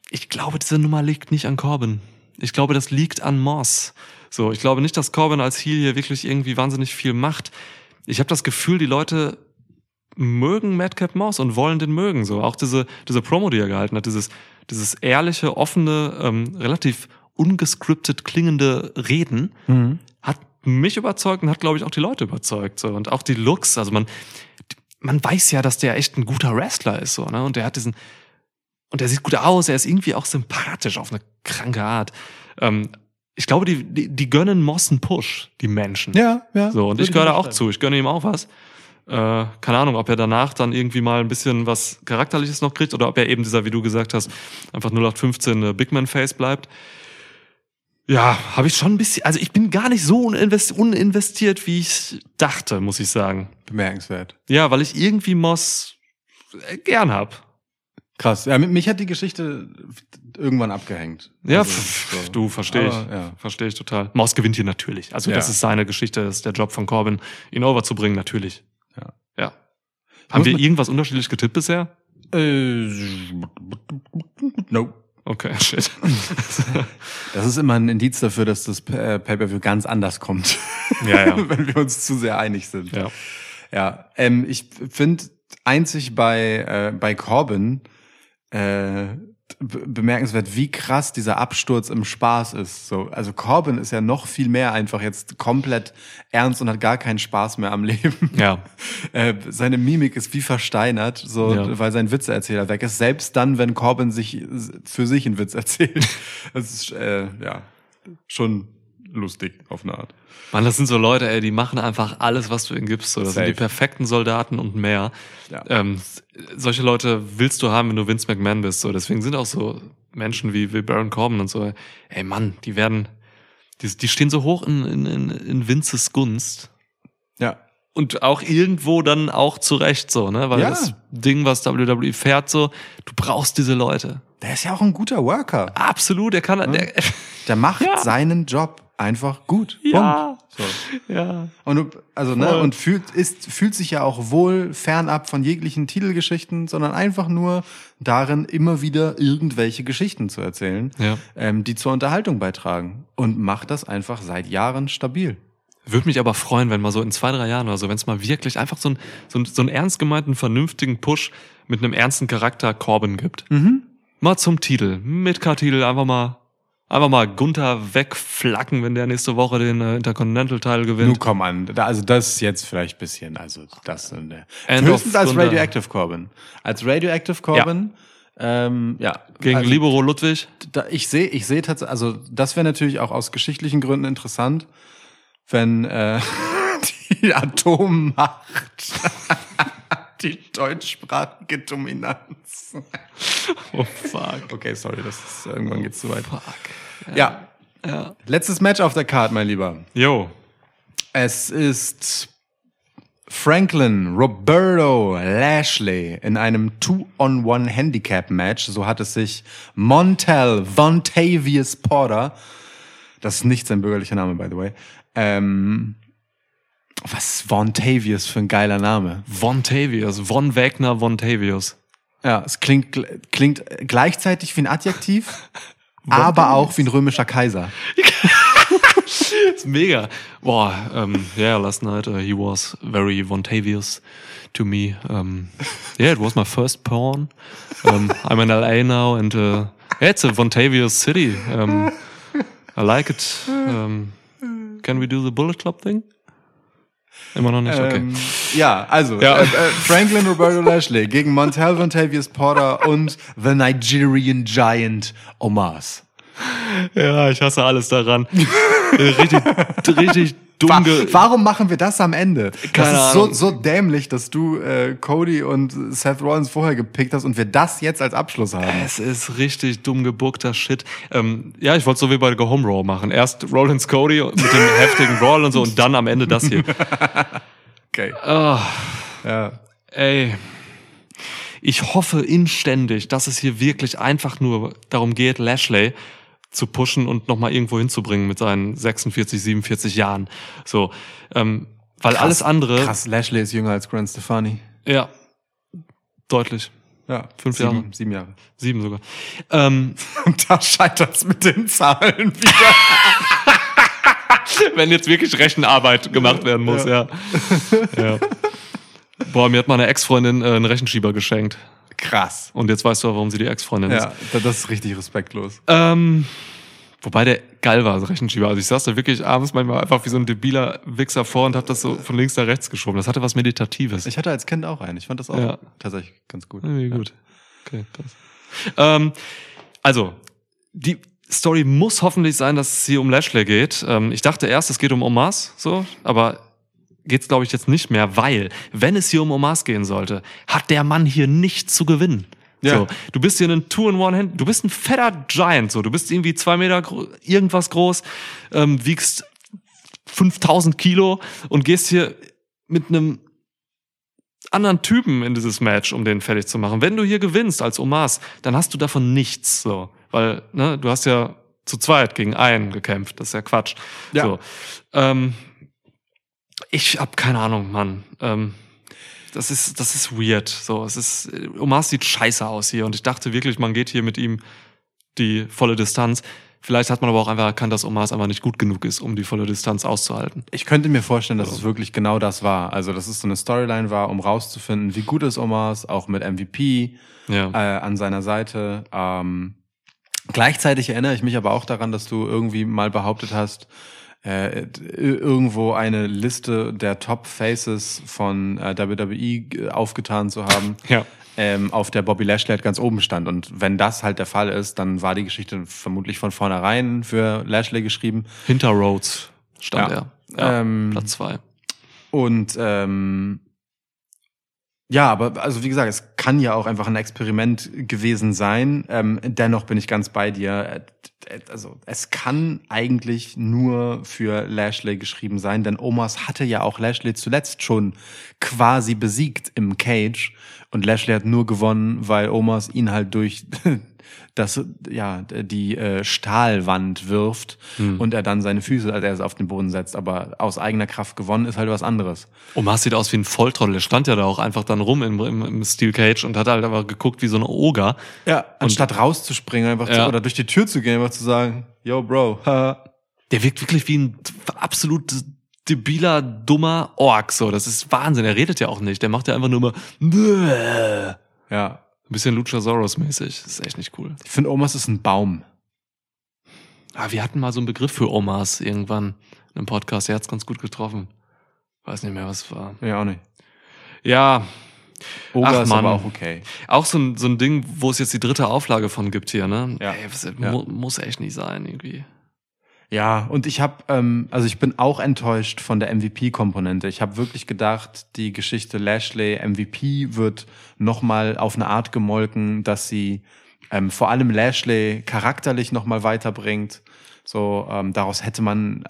Ich glaube, diese Nummer liegt nicht an Corbin. Ich glaube, das liegt an Moss. So, ich glaube nicht, dass Corbin als Heel hier wirklich irgendwie wahnsinnig viel macht. Ich habe das Gefühl, die Leute mögen Madcap Moss und wollen den mögen. So auch diese diese Promo, die er gehalten hat, dieses dieses ehrliche, offene, ähm, relativ ungescriptet klingende Reden hat mich überzeugt und hat glaube ich auch die Leute überzeugt. So und auch die Looks. Also man man weiß ja, dass der echt ein guter Wrestler ist so ne und der hat diesen und er sieht gut aus. Er ist irgendwie auch sympathisch auf eine kranke Art. Ähm, ich glaube, die, die, die gönnen Moss einen Push, die Menschen. Ja, ja. So, und ich gehöre da auch zu. Ich gönne ihm auch was. Äh, keine Ahnung, ob er danach dann irgendwie mal ein bisschen was Charakterliches noch kriegt oder ob er eben dieser, wie du gesagt hast, einfach 0815 äh, Big Man Face bleibt. Ja, habe ich schon ein bisschen, also ich bin gar nicht so uninvest, uninvestiert, wie ich dachte, muss ich sagen. Bemerkenswert. Ja, weil ich irgendwie Moss äh, gern hab. Krass. Ja, mit- mich hat die Geschichte irgendwann abgehängt. Ja, Also, so. du verstehe ich. Ja. Verstehe ich total. Moss gewinnt hier natürlich. Also Ja. das ist seine Geschichte, das ist der Job von Corbin, ihn overzubringen, natürlich. Ja. Ja. Haben wir irgendwas unterschiedlich getippt bisher? Äh, no. Okay, shit. Das ist immer ein Indiz dafür, dass das äh, Pay-Per-View ganz anders kommt. Ja, ja. Wenn wir uns zu sehr einig sind. ja. Ja, ähm, ich finde einzig bei, äh, bei Corbin äh, be- bemerkenswert, wie krass dieser Absturz im Spaß ist. So, also Corbin ist ja noch viel mehr einfach jetzt komplett ernst und hat gar keinen Spaß mehr am Leben. Ja. Äh, seine Mimik ist wie versteinert, so, Ja. weil sein Witzeerzähler weg ist. Selbst dann, wenn Corbin sich für sich einen Witz erzählt. Das ist, äh, ja, schon lustig auf eine Art. Mann, das sind so Leute, ey, die machen einfach alles, was du ihnen gibst. So. Das sind Safe. die perfekten Soldaten und mehr. Ja. Ähm, solche Leute willst du haben, wenn du Vince McMahon bist. So. Deswegen sind auch so Menschen wie, wie Baron Corbin und so, ey Mann, die werden, die, die stehen so hoch in, in, in, in Vinces Gunst. Ja. Und auch irgendwo dann auch zurecht so, ne? Weil Ja. das Ding, was WWE fährt, so, du brauchst diese Leute. Der ist ja auch ein guter Worker. Absolut, der kann, der, Der macht Ja. seinen Job einfach gut. Ja. Punkt. So. ja. Und du- also ne und fühlt ist fühlt sich ja auch wohl fernab von jeglichen Titelgeschichten, sondern einfach nur darin immer wieder irgendwelche Geschichten zu erzählen, Ja. ähm, die zur Unterhaltung beitragen und macht das einfach seit Jahren stabil. Würde mich aber freuen, wenn mal so in zwei, drei Jahren oder so, wenn es mal wirklich einfach so, ein, so, ein, so einen ernst gemeinten, vernünftigen Push mit einem ernsten Charakter Corbin gibt. Mal zum Titel. Mit K-Titel einfach mal, einfach mal Gunther wegflacken, wenn der nächste Woche den äh, Intercontinental-Teil gewinnt. Nun komm an, da, also das jetzt vielleicht ein bisschen, also das End höchstens als Thunder. Radioactive Corbin. Als Radioactive Corbin, ja, ähm, ja Gegen also, Libero Ludwig. da, ich sehe, ich sehe tatsächlich, also das wäre natürlich auch aus geschichtlichen Gründen interessant, wenn äh, die Atommacht die deutschsprachige Dominanz. Oh fuck. Okay, sorry, das ist, irgendwann geht's zu weit. Fuck. Ja, Ja. letztes Match auf der Card, mein Lieber. Jo. Es ist Franklin Roberto Lashley in einem Two-on-One-Handicap-Match. So hat es sich Montel Vontavious Porter, das ist nicht sein bürgerlicher Name, by the way, ähm, was ist Vontavious für ein geiler Name? Vontavious. Von Wagner Vontavious. Ja, es klingt, klingt gleichzeitig wie ein Adjektiv, aber auch wie ein römischer Kaiser. Ist mega. Boah, um, yeah, last night uh, he was very Vontavious to me. Um, yeah, it was my first porn. Um, I'm in LA now and uh, yeah, it's a Vontavious city. Um, I like it. Um, can we do the Bullet Club thing? Immer noch nicht? Okay. Ähm, ja, also Ja. Äh, äh, Franklin Roberto Lashley gegen Montel Vontavious Porter und The Nigerian Giant Omas. Ja, ich hasse alles daran. richtig, richtig dumm. Warum machen wir das am Ende? Keine das ist so, Ahnung. so dämlich, dass du äh, Cody und Seth Rollins vorher gepickt hast und wir das jetzt als Abschluss haben. Es ist richtig dumm gebuckter Shit. Ähm, ja, ich wollte so wie bei Go Home Raw machen. Erst Rollins Cody mit dem heftigen Brawl und so und dann am Ende das hier. Okay. Ah, Ja. ey. Ich hoffe inständig, dass es hier wirklich einfach nur darum geht, Lashley zu pushen und nochmal irgendwo hinzubringen mit seinen 46, 47 Jahren. So, ähm, weil alles andere, Krass, Lashley ist jünger als Gwen Stefani. ja, deutlich. Ja, Fünf sieben, Jahre. Sieben Jahre. Sieben sogar. Ähm, Und da scheitert's mit den Zahlen wieder. wenn jetzt wirklich Rechenarbeit gemacht werden muss, ja. ja. Boah, mir hat meine Ex-Freundin äh, einen Rechenschieber geschenkt. Krass. Und jetzt weißt du, warum sie die Ex-Freundin ist. Ja, da- das ist richtig respektlos. Ähm, wobei der geil war, das Rechenschieber. Also ich saß da wirklich abends manchmal einfach wie so ein debiler Wichser vor und hab das so von links nach rechts geschoben. Das hatte was Meditatives. Ich hatte als Kind auch einen. Ich fand das auch Ja. tatsächlich ganz gut. Irgendwie gut. Okay, krass. Ähm, also, die Story muss hoffentlich sein, dass es hier um Lashley geht. Ähm, ich dachte erst, es geht um Omas, so, aber geht's glaube ich jetzt nicht mehr, weil, wenn es hier um Omas gehen sollte, hat der Mann hier nichts zu gewinnen. Ja. So, du bist hier ein Two-in-One-Hand, du bist ein fetter Giant, so, du bist irgendwie zwei Meter gro irgendwas groß, ähm, wiegst 5000 Kilo und gehst hier mit einem anderen Typen in dieses Match, um den fertig zu machen. Wenn du hier gewinnst als Omas, dann hast du davon nichts, so. Weil, ne, du hast ja zu zweit gegen einen gekämpft. Das ist ja Quatsch. Ja. So. Ähm, ich hab keine Ahnung, Mann. Ähm, das ist, das ist weird. So, es ist, Omas sieht scheiße aus hier und ich dachte wirklich, man geht hier mit ihm die volle Distanz. Vielleicht hat man aber auch einfach erkannt, dass Omas einfach nicht gut genug ist, um die volle Distanz auszuhalten. Ich könnte mir vorstellen, dass es wirklich genau das war. Also, dass es so eine Storyline war, um rauszufinden, wie gut ist Omas, auch mit MVP Ja. äh, an seiner Seite. Ähm, gleichzeitig erinnere ich mich aber auch daran, dass du irgendwie mal behauptet hast, äh, d- irgendwo eine Liste der Top Faces von äh, WWE aufgetan zu haben, Ja. ähm, auf der Bobby Lashley halt ganz oben stand. Und wenn das halt der Fall ist, dann war die Geschichte vermutlich von vornherein für Lashley geschrieben. Hinter Rhodes stand Ja. er. Ja, Ähm, Platz zwei. Und ähm, ja, aber also wie gesagt, es kann ja auch einfach ein Experiment gewesen sein. Ähm, dennoch bin ich ganz bei dir. Also es kann eigentlich nur für Lashley geschrieben sein, denn Omas hatte ja auch Lashley zuletzt schon quasi besiegt im Cage und Lashley hat nur gewonnen, weil Omas ihn halt durch das ja die äh, Stahlwand wirft und er dann seine Füße als erstes auf den Boden setzt. Aber aus eigener Kraft gewonnen ist halt was anderes. Omas sieht aus wie ein Volltrottel. Der stand ja da auch einfach dann rum im, im, im Steel Cage und hat halt einfach geguckt wie so ein Oger. Ja, anstatt rauszuspringen einfach zu, Ja. oder durch die Tür zu gehen, einfach zu sagen, yo, Bro, haha. Der wirkt wirklich wie ein absolut debiler, dummer Ork. So, das ist Wahnsinn. Er redet ja auch nicht. Der macht ja einfach nur immer ja. Ein bisschen Luchasaurus-mäßig. Das ist echt nicht cool. Ich finde, Omas ist ein Baum. Ah, wir hatten mal so einen Begriff für Omas irgendwann in einem Podcast. Der hat's ganz gut getroffen. Weiß nicht mehr, was es war. Ja, auch nicht. Ja, Oga Ach, ist Mann. aber auch okay. auch so ein, so ein Ding, wo es jetzt die dritte Auflage von gibt hier, ne? Ja. Ey, das Ja. mu muss echt nicht sein, irgendwie. Ja, und ich habe, ähm, also ich bin auch enttäuscht von der MVP-Komponente. Ich habe wirklich gedacht, die Geschichte Lashley MVP wird nochmal auf eine Art gemolken, dass sie ähm, vor allem Lashley charakterlich nochmal weiterbringt. So, ähm, daraus hätte man.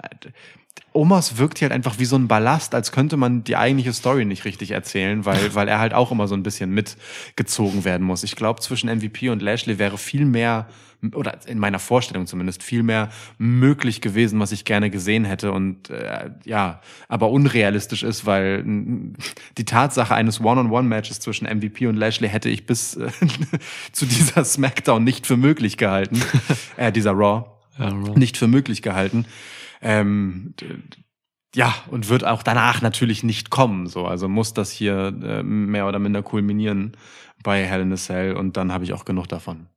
Omas wirkt hier halt einfach wie so ein Ballast, als könnte man die eigentliche Story nicht richtig erzählen, weil, weil er halt auch immer so ein bisschen mitgezogen werden muss. Ich glaube, zwischen MVP und Lashley wäre viel mehr, oder in meiner Vorstellung zumindest, viel mehr möglich gewesen, was ich gerne gesehen hätte und äh, ja, aber unrealistisch ist, weil die Tatsache eines One-on-One-Matches zwischen MVP und Lashley hätte ich bis äh, zu dieser Smackdown nicht für möglich gehalten, äh, dieser Raw Ja, Raw. nicht für möglich gehalten. Ähm, ja, und wird auch danach natürlich nicht kommen. So, also muss das hier äh, mehr oder minder kulminieren bei Hell in a Cell und dann habe ich auch genug davon.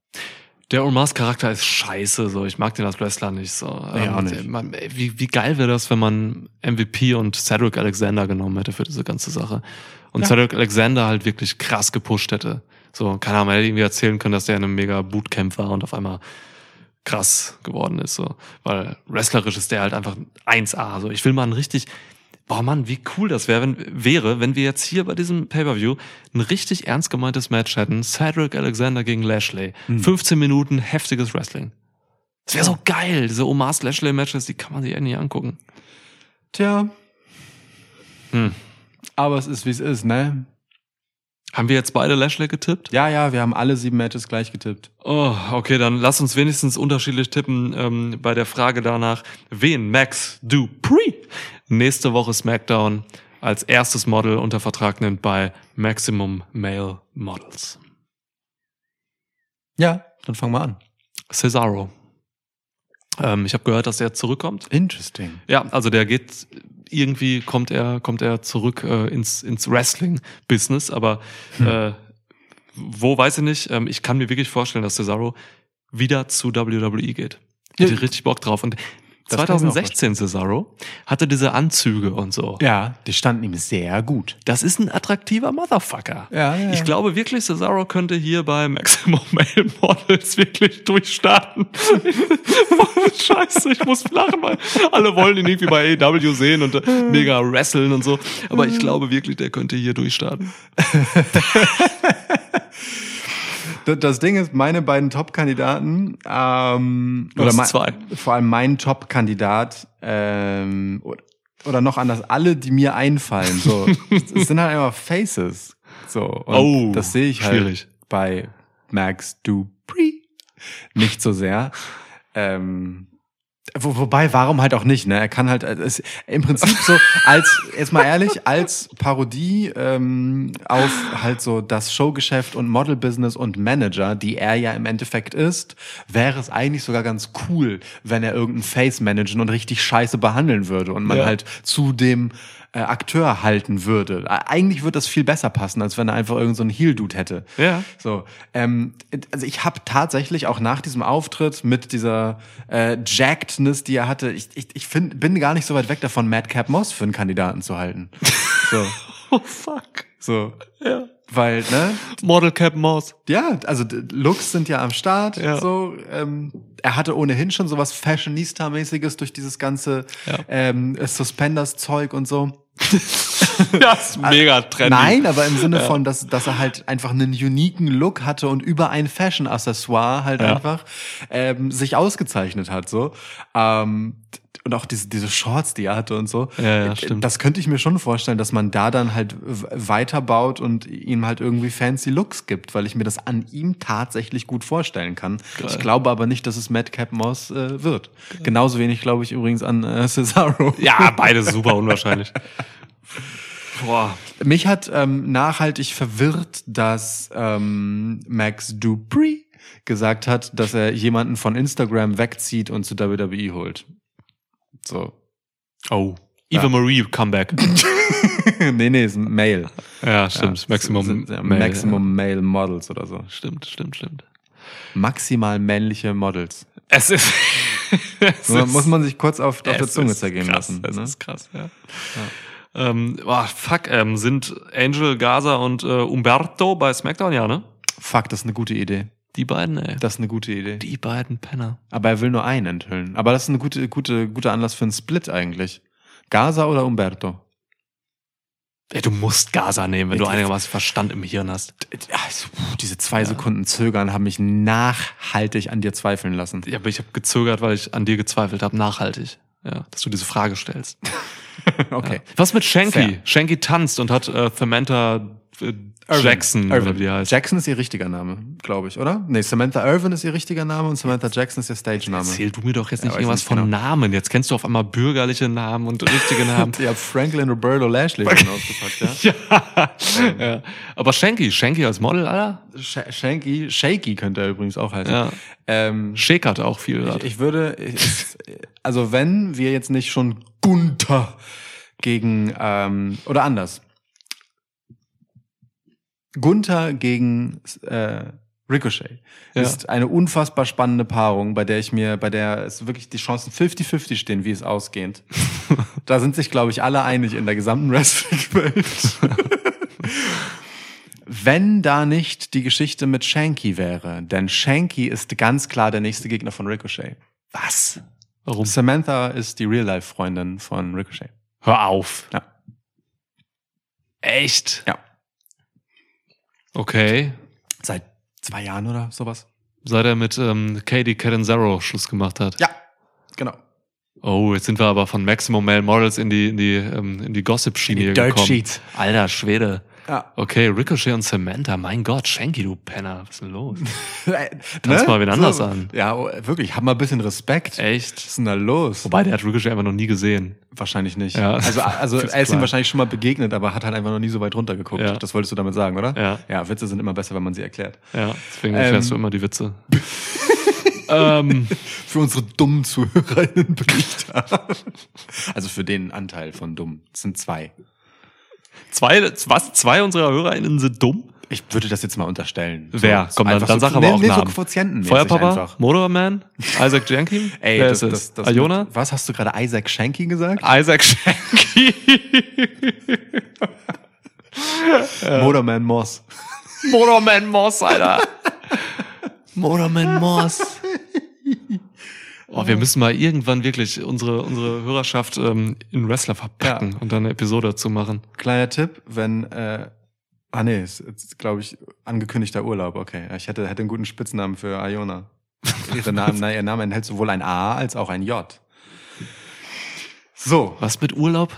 Der Omas Charakter ist scheiße, so. Ich mag den als Wrestler nicht so. Nee, Ähm, nicht. Man, wie, wie geil wäre das, wenn man MVP und Cedric Alexander genommen hätte für diese ganze Sache. Und Ja. Cedric Alexander halt wirklich krass gepusht hätte. So, keine Ahnung, man hätte irgendwie erzählen können, dass der in einem mega Bootcamp war und auf einmal krass geworden ist, so. Weil wrestlerisch ist der halt einfach 1A, so. Ich will mal ein richtig, boah Mann, wie cool das wäre, wenn, wäre, wenn wir jetzt hier bei diesem Pay-Per-View ein richtig ernst gemeintes Match hätten. Cedric Alexander gegen Lashley. 15 Minuten heftiges Wrestling. Das wäre so geil. Diese Omas Lashley Matches, die kann man sich nicht angucken. Tja. Hm. Aber es ist, wie es ist, ne? Haben wir jetzt beide Lashley getippt? Ja, ja, wir haben alle sieben Matches gleich getippt. Oh, okay, dann lass uns wenigstens unterschiedlich tippen ähm, bei der Frage danach, wen Max Dupree nächste Woche SmackDown als erstes Model unter Vertrag nimmt bei Maximum Male Models. Ja, dann fang mal an. Cesaro. Ähm, ich habe gehört, dass er zurückkommt. Interesting. Ja, also der geht irgendwie kommt er kommt er zurück äh, ins ins Wrestling Business, aber äh, wo weiß ich nicht. Ähm, ich kann mir wirklich vorstellen, dass Cesaro wieder zu WWE geht. Ja. Hätte ich richtig Bock drauf. Und Das kann ich mir auch 2016 Cesaro hatte diese Anzüge und so. Ja, die standen ihm sehr gut. Das ist ein attraktiver Motherfucker. Ja, ja, Ich glaube wirklich, Cesaro könnte hier bei Maximum Male Models wirklich durchstarten. Scheiße, ich muss lachen, weil alle wollen ihn irgendwie bei AEW sehen und äh, mega wresteln und so. Aber ich glaube wirklich, der könnte hier durchstarten. Das- Ding ist, meine beiden Top-Kandidaten, ähm, oder mein- zwei. vor allem mein Top-Kandidat, ähm, oder, oder noch anders, alle, die mir einfallen, so, es sind halt einfach Faces. So, und Oh, das sehe ich halt schwierig. bei Max Dupree nicht so sehr. Ähm, wo, wobei, warum halt auch nicht, ne? Er kann halt, es, im Prinzip so, als, jetzt mal ehrlich, als Parodie ähm, auf halt so das Showgeschäft und Modelbusiness und Manager, die er ja im Endeffekt ist, wäre es eigentlich sogar ganz cool, wenn er irgendeinen Face managen und richtig scheiße behandeln würde und man Ja. halt zu dem äh, Akteur halten würde. Äh, Eigentlich würde das viel besser passen, als wenn er einfach irgendeinen so einen Heel-Dude hätte. Ja. So, ähm, also ich habe tatsächlich auch nach diesem Auftritt mit dieser äh, Jackedness, die er hatte, ich, ich, ich find, bin gar nicht so weit weg davon, Madcap Moss für einen Kandidaten zu halten. So, Oh fuck. so, Ja. weil, ne, Model Cap Moss. ja, also Looks sind ja am Start. Ja. So, ähm, er hatte ohnehin schon sowas Fashionista-mäßiges durch dieses ganze Ja. ähm, Suspenders-Zeug und so. Das ist mega trendy. Nein, aber im Sinne von, dass, dass er halt einfach einen uniken Look hatte und über ein Fashion-Accessoire halt Ja. einfach ähm, sich ausgezeichnet hat. so ähm, Und auch diese, diese Shorts, die er hatte und so. Ja, ja, stimmt. Das könnte ich mir schon vorstellen, dass man da dann halt weiterbaut und ihm halt irgendwie fancy Looks gibt, weil ich mir das an ihm tatsächlich gut vorstellen kann. Ich glaube aber nicht, dass es Madcap Moss äh, wird. Genauso wenig glaube ich übrigens an äh, Cesaro. Ja, beides super unwahrscheinlich. Boah. Mich hat ähm, nachhaltig verwirrt, dass ähm, Max Dupree gesagt hat, dass er jemanden von Instagram wegzieht und zu WWE holt. So. Oh. Eva Ja. Marie Comeback. nee, nee, ist ein Male. Ja, stimmt. Ja, Maximum. sind, ja, Male, Maximum Male Models oder so. Ja. Stimmt, stimmt, stimmt. Maximal männliche Models. Es ist. es Muss man- ist- muss man sich kurz auf, auf der Zunge zergehen krass, lassen. Es Ne? ist krass, ja. Ähm, boah, fuck, ähm, sind Angel, Gaza und äh, Umberto bei SmackDown, ja, ne? Fuck, das ist eine gute Idee. Die beiden, ey. Das ist eine gute Idee. Die beiden Penner. Aber er will nur einen enthüllen. Aber das ist eine gute, gute, guter Anlass für einen Split eigentlich. Gaza oder Umberto? Ey, du musst Gaza nehmen, wenn Ja, du einigermaßen Verstand im Hirn hast. Also, diese zwei Sekunden Zögern haben mich nachhaltig an dir zweifeln lassen. Ja, aber ich habe gezögert, weil ich an dir gezweifelt habe, nachhaltig. Ja, dass du diese Frage stellst. Okay. Ja. Was mit Shanky? Fair. Shanky tanzt und hat äh, Samantha äh, Jackson, Irvin. oder wie die heißt. Jackson ist ihr richtiger Name, glaube ich, oder? Nee, Samantha Irvin ist ihr richtiger Name und Samantha Jackson ist ihr Stage-Name. Erzähl du mir doch jetzt Ja, nicht weiß irgendwas nicht von genau. Namen. Jetzt kennst du auf einmal bürgerliche Namen und richtige Namen. Ja, Franklin Roberto Lashley schon ausgepackt, ja. ja. ja. Aber Shanky, Shanky als Model, Alter? Sh Shanky, Shaky könnte er übrigens auch heißen. Ja. Ähm, Shake hat auch viel ich, ich würde, ich, also wenn wir jetzt nicht schon Gunther gegen, ähm, oder anders. Gunther gegen äh, Ricochet Ja. ist eine unfassbar spannende Paarung, bei der ich mir, bei der es wirklich die Chancen 50-50 stehen, wie es ausgeht. da sind sich, glaube ich, alle einig in der gesamten Wrestling-Welt. Wenn da nicht die Geschichte mit Shanky wäre, denn Shanky ist ganz klar der nächste Gegner von Ricochet. Was? Warum? Samantha ist die Real-Life-Freundin von Ricochet. Hör auf. Ja. Echt? Ja. Okay. Seit zwei Jahren oder sowas? Seit er mit ähm, Katie Catanzaro Schluss gemacht hat. Ja, genau. Oh, jetzt sind wir aber von Maximum Male Models in die, in die, ähm, in die Gossip-Schiene hier Dirt gekommen. Sheet. Alter Schwede. Ja. Okay, Ricochet und Samantha. Mein Gott, Shanky, du Penner. Was ist denn los? Tanz Tanz mal wen anders an. Ja, oh, wirklich, hab mal ein bisschen Respekt. Echt? Was ist denn da los? Wobei, der hat Ricochet einfach noch nie gesehen. Wahrscheinlich nicht. Ja. Also, also er ist ihm wahrscheinlich schon mal begegnet, aber hat halt einfach noch nie so weit runter geguckt. Ja. Das wolltest du damit sagen, oder? Ja. Ja, Witze sind immer besser, wenn man sie erklärt. Ja, deswegen Ähm. erklärst du immer die Witze. ähm, Für unsere dummen ZuhörerInnen bin ich da. Also für den Anteil von dumm. Das sind zwei. Zwei, was? Zwei unserer HörerInnen sind dumm? Ich würde das jetzt mal unterstellen. Wer? So, Komm, dann, einfach dann so, sag aber auch Namen. so Quotienten Feuerpapa? Motorman? Isaac Jankin? Ey, Wer das, ist das, das, Iona? Was hast du gerade Isaac Shanky gesagt? Isaac Shanky. Motorman Moss. Motorman Moss, Alter. Motorman Moss. Oh, wir müssen mal irgendwann wirklich unsere, unsere Hörerschaft ähm, in Wrestler verpacken Ja. und dann eine Episode dazu machen. Kleiner Tipp, wenn, äh, ah nee, ist, ist glaube ich, angekündigter Urlaub, okay. Ich hätte, hätte einen guten Spitznamen für Iona. Ihre Name, na, ihr Name enthält sowohl ein A als auch ein J. So, Was mit Urlaub?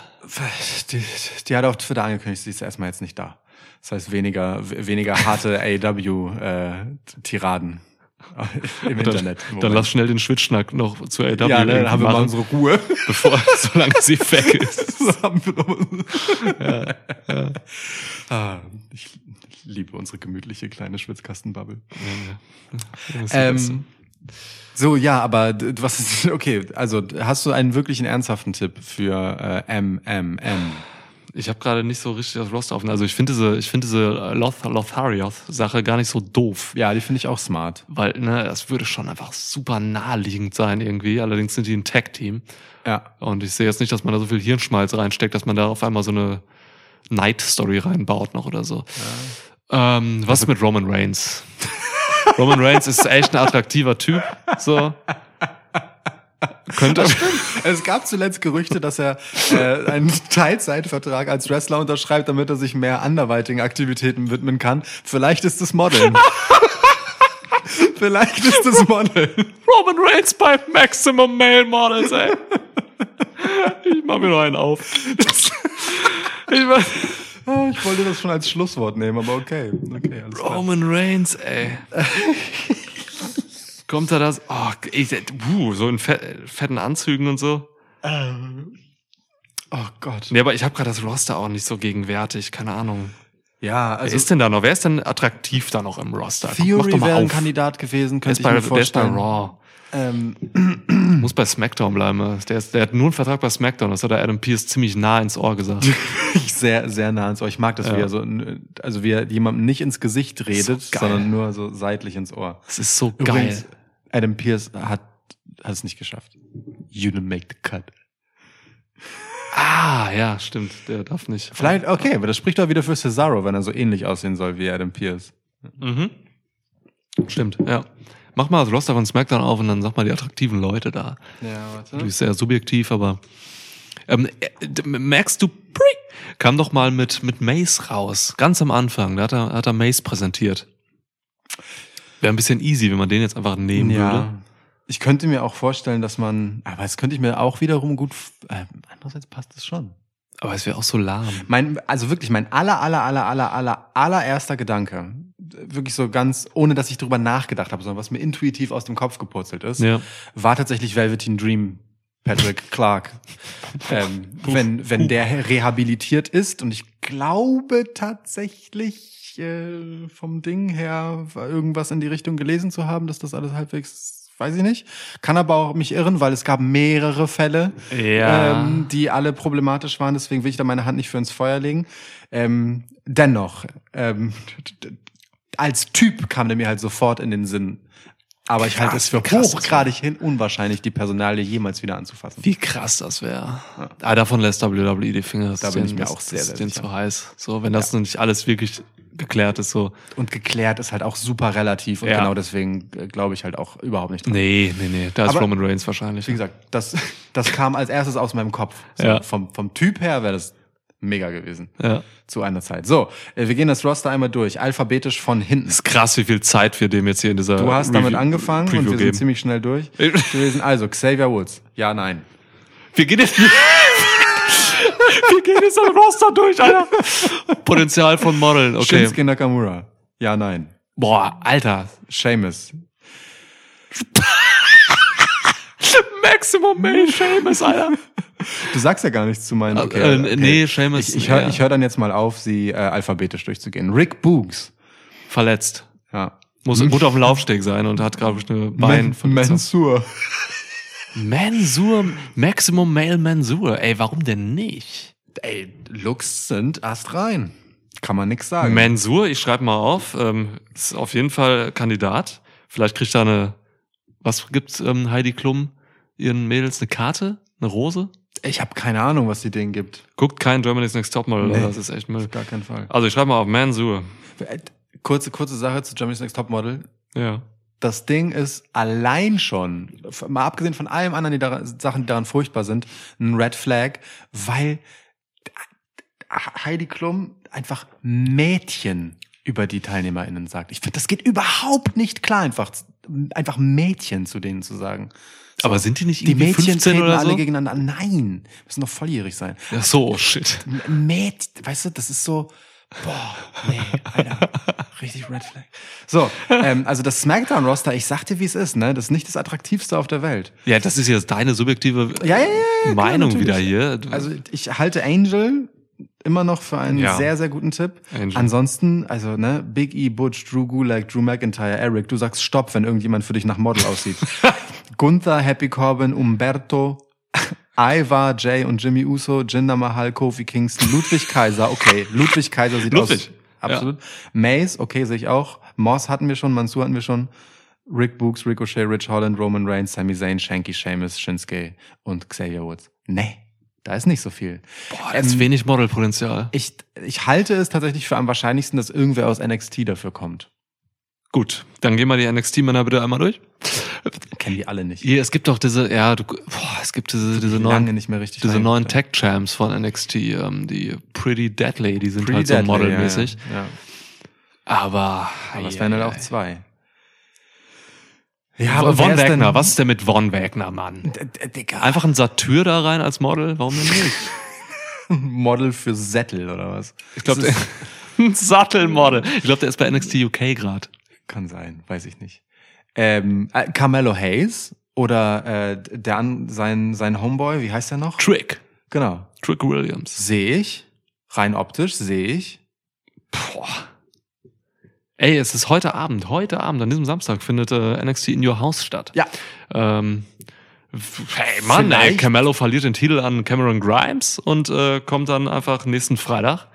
die, die hat auf Twitter angekündigt, sie ist erstmal jetzt nicht da. Das heißt weniger, weniger harte AW-Tiraden im Dann, Internet. im dann lass schnell den Schwitschnack noch zu AW ja, ne, dann haben wir mal unsere Ruhe. bevor, solange sie weg ist. Das haben wir doch- Ah, ich liebe unsere gemütliche kleine Schwitzkastenbubble. Ähm, so, ja, aber was ist, okay, also hast du einen wirklichen ernsthaften Tipp für äh, MMM? Ich habe gerade nicht so richtig das Roster offen. Also ich finde diese, ich finde diese Loth Lotharioth-Sache gar nicht so doof. Ja, die finde ich auch smart. Weil, ne, das würde schon einfach super naheliegend sein irgendwie. Allerdings sind die ein Tag-Team. Ja. Und ich sehe jetzt nicht, dass man da so viel Hirnschmalz reinsteckt, dass man da auf einmal so eine Night-Story reinbaut noch oder so. Ähm, was mit Roman Reigns? Roman Reigns ist echt ein attraktiver Typ. So. Könnte. Es gab zuletzt Gerüchte, dass er äh, einen Teilzeitvertrag als Wrestler unterschreibt, damit er sich mehr anderweitigen Aktivitäten widmen kann. Vielleicht ist es Modeln. Vielleicht ist es Modeln. Roman Reigns bei Maximum Male Models, ey. Ich mach mir noch einen auf. Ich mach, Ah, Ich wollte das schon als Schlusswort nehmen, aber okay. Okay, alles klar. Roman Reigns, ey. Kommt da das? Oh, ich, uh, so in fe- fetten Anzügen und so. Oh Gott. Nee, aber ich habe gerade das Roster auch nicht so gegenwärtig, keine Ahnung. Ja, Wer also ist denn da noch? Wer ist denn attraktiv da noch im Roster? Theory doch mal wäre ein. Kandidat gewesen, könnte ist, ich bei, mir der ist bei vorstellen. Raw. Ähm, Muss bei SmackDown bleiben. Der, ist, der hat nur einen Vertrag bei SmackDown. Das hat der Adam Pierce ziemlich nah ins Ohr gesagt. sehr, sehr nah ans Ohr. Ich mag das, wie er so, also wie er jemandem nicht ins Gesicht redet, So sondern nur so seitlich ins Ohr. Das ist so Übrigens, geil. Adam Pierce hat, hat es nicht geschafft. You didn't make the cut. Ah, ja, stimmt. Der darf nicht. Vielleicht, okay, aber das spricht doch wieder für Cesaro, wenn er so ähnlich aussehen soll wie Adam Pierce. Mhm. Stimmt, ja. Mach mal das Roster von SmackDown auf und dann sag mal die attraktiven Leute da. Ja, warte. Du bist sehr subjektiv, aber ähm, äh, merkst du, kam doch mal mit, mit Mace raus. Ganz am Anfang. Da hat er, hat er Mace präsentiert. Wäre ein bisschen easy, wenn man den jetzt einfach nehmen würde. Ja. Ich könnte mir auch vorstellen, dass man, aber das könnte ich mir auch wiederum gut, äh, andererseits passt es schon. Aber es wäre auch so lahm. Mein, also wirklich mein aller, aller, aller, aller, aller, allererster Gedanke, wirklich so ganz, ohne dass ich drüber nachgedacht habe, sondern was mir intuitiv aus dem Kopf gepurzelt ist, Ja. war tatsächlich Velveteen Dream Patrick Clark. ähm, wenn, wenn der rehabilitiert ist und ich glaube tatsächlich äh, vom Ding her irgendwas in die Richtung gelesen zu haben, dass das alles halbwegs, weiß ich nicht. Kann aber auch mich irren, weil es gab mehrere Fälle, Ja. ähm, die alle problematisch waren. Deswegen will ich da meine Hand nicht für ins Feuer legen. Ähm, dennoch, ähm, als Typ kam der mir halt sofort in den Sinn. Aber ich halte es für hochgradig hin unwahrscheinlich, die Personalie jemals wieder anzufassen. Wie krass das wäre. Ah, davon lässt WWE die Finger. Das Da bin ich mir auch sehr, sehr sicher. zu heiß. So, wenn das nicht alles wirklich geklärt ist, so. Und geklärt ist halt auch super relativ und Ja. genau deswegen äh, glaube ich halt auch überhaupt nicht dran. Nee, nee, nee. Da ist Aber- Roman Reigns wahrscheinlich. Wie gesagt, das, das kam als erstes aus meinem Kopf. So, Ja. vom, vom Typ her wäre das mega gewesen. Ja. Zu einer Zeit. So, äh, wir gehen das Roster einmal durch. Alphabetisch von hinten. ist krass, wie viel Zeit wir dem jetzt hier in dieser Du hast Review- damit angefangen und Preview wir sind geben. ziemlich schnell durch gewesen. Also, Xavier Woods. Ja, nein. Wir gehen jetzt Wir gehen jetzt das Roster durch, Alter. Potenzial von Modeln, okay. Shinsuke Nakamura. Ja, nein. Boah, Alter. Seamus. Maximum Male Seamus, Alter. Du sagst ja gar nichts zu meinen. Okay, Äh, okay. Nee, Seamus. Ich, ich höre ja, hör dann jetzt mal auf, sie äh, alphabetisch durchzugehen. Rick Boogs. verletzt. Ja. Muss gut auf dem Laufsteg sein und hat, ich, eine Bein. Man Mansur. Mansur, Maximum Male Mansur. Ey, warum denn nicht? Ey, Looks sind erst rein. Kann man nix sagen. Mansur, ich schreibe mal auf, ähm, ist auf jeden Fall Kandidat. Vielleicht kriegt er eine, was gibt ähm, Heidi Klum ihren Mädels eine Karte, eine Rose? Ich habe keine Ahnung, was die denen gibt. Guckt kein Germany's Next Topmodel, Nee. das ist echt Müll. Auf gar keinen Fall. Also ich schreibe mal auf Mansur. Äh, Kurze, kurze Sache zu Germany's Next Topmodel. Ja. Das Ding ist allein schon, mal abgesehen von allem anderen die daran, Sachen, die daran furchtbar sind, ein Red Flag, weil Heidi Klum einfach Mädchen über die TeilnehmerInnen sagt. Ich finde, das geht überhaupt nicht klar, einfach, einfach Mädchen zu denen zu sagen. So. Aber sind die nicht die irgendwie Mädchen 15 treten oder alle so? gegeneinander. Nein, müssen doch volljährig sein. Ja, so, oh shit. M- Mäd, weißt du, das ist so, boah, nee, Alter, richtig Red Flag. So, ähm, also das Smackdown-Roster, ich sag dir, wie es ist, ne, das ist nicht das attraktivste auf der Welt. Ja, das ist jetzt deine subjektive Ja, ja, ja, Meinung klar, wieder hier. Also ich halte Angel immer noch für einen Ja. sehr, sehr guten Tipp. Angel. Ansonsten, also ne, Big E, Butch, Drew Gulak, Drew McIntyre, Eric, du sagst Stopp, wenn irgendjemand für dich nach Model aussieht. Gunther, Happy Corbin, Umberto, Ivar, Jay und Jimmy Uso, Jinder Mahal, Kofi Kingston, Ludwig Kaiser, okay, Ludwig Kaiser sieht Ludwig, aus. Absolut. Mace, okay, sehe ich auch. Moss hatten wir schon, Mansur hatten wir schon. Rick Books, Ricochet, Rich Holland, Roman Reigns, Sami Zayn, Shanky, Sheamus, Shinsuke und Xavier Woods. Nee, da ist nicht so viel. Boah, das ist wenig Modelpotenzial. Ich, ich halte es tatsächlich für am wahrscheinlichsten, dass irgendwer aus NXT dafür kommt. Gut, dann gehen wir die NXT-Männer bitte einmal durch. Kennen die alle nicht. Hier, es gibt doch diese, ja, du, boah, es gibt diese, diese neuen, nicht mehr richtig diese neuen Tech-Champs von NXT, ähm, die Pretty Deadly, die sind Pretty halt so Deadly, modelmäßig. Ja, ja. Aber, Aber es wären halt auch zwei. Ja, aber Von Wagner, was ist denn mit Von Wagner, Mann? Digga. Einfach ein Satyr da rein als Model? Warum denn nicht? Model für Sättel oder was? Ich glaube, ein Sattelmodel. Ich glaube, der ist bei NXT UK gerade. Kann sein, weiß ich nicht. Ähm, äh, Carmelo Hayes oder äh, der an, sein, sein Homeboy, wie heißt der noch? Trick. Genau. Trick Williams. Sehe ich. Rein optisch sehe ich. Boah. Ey, es ist heute Abend. Heute Abend, an diesem Samstag, findet äh, NXT in Your House statt. Ja. Ähm, hey Mann, ey, Vielleicht- Carmelo verliert den Titel an Cameron Grimes und äh, kommt dann einfach nächsten Freitag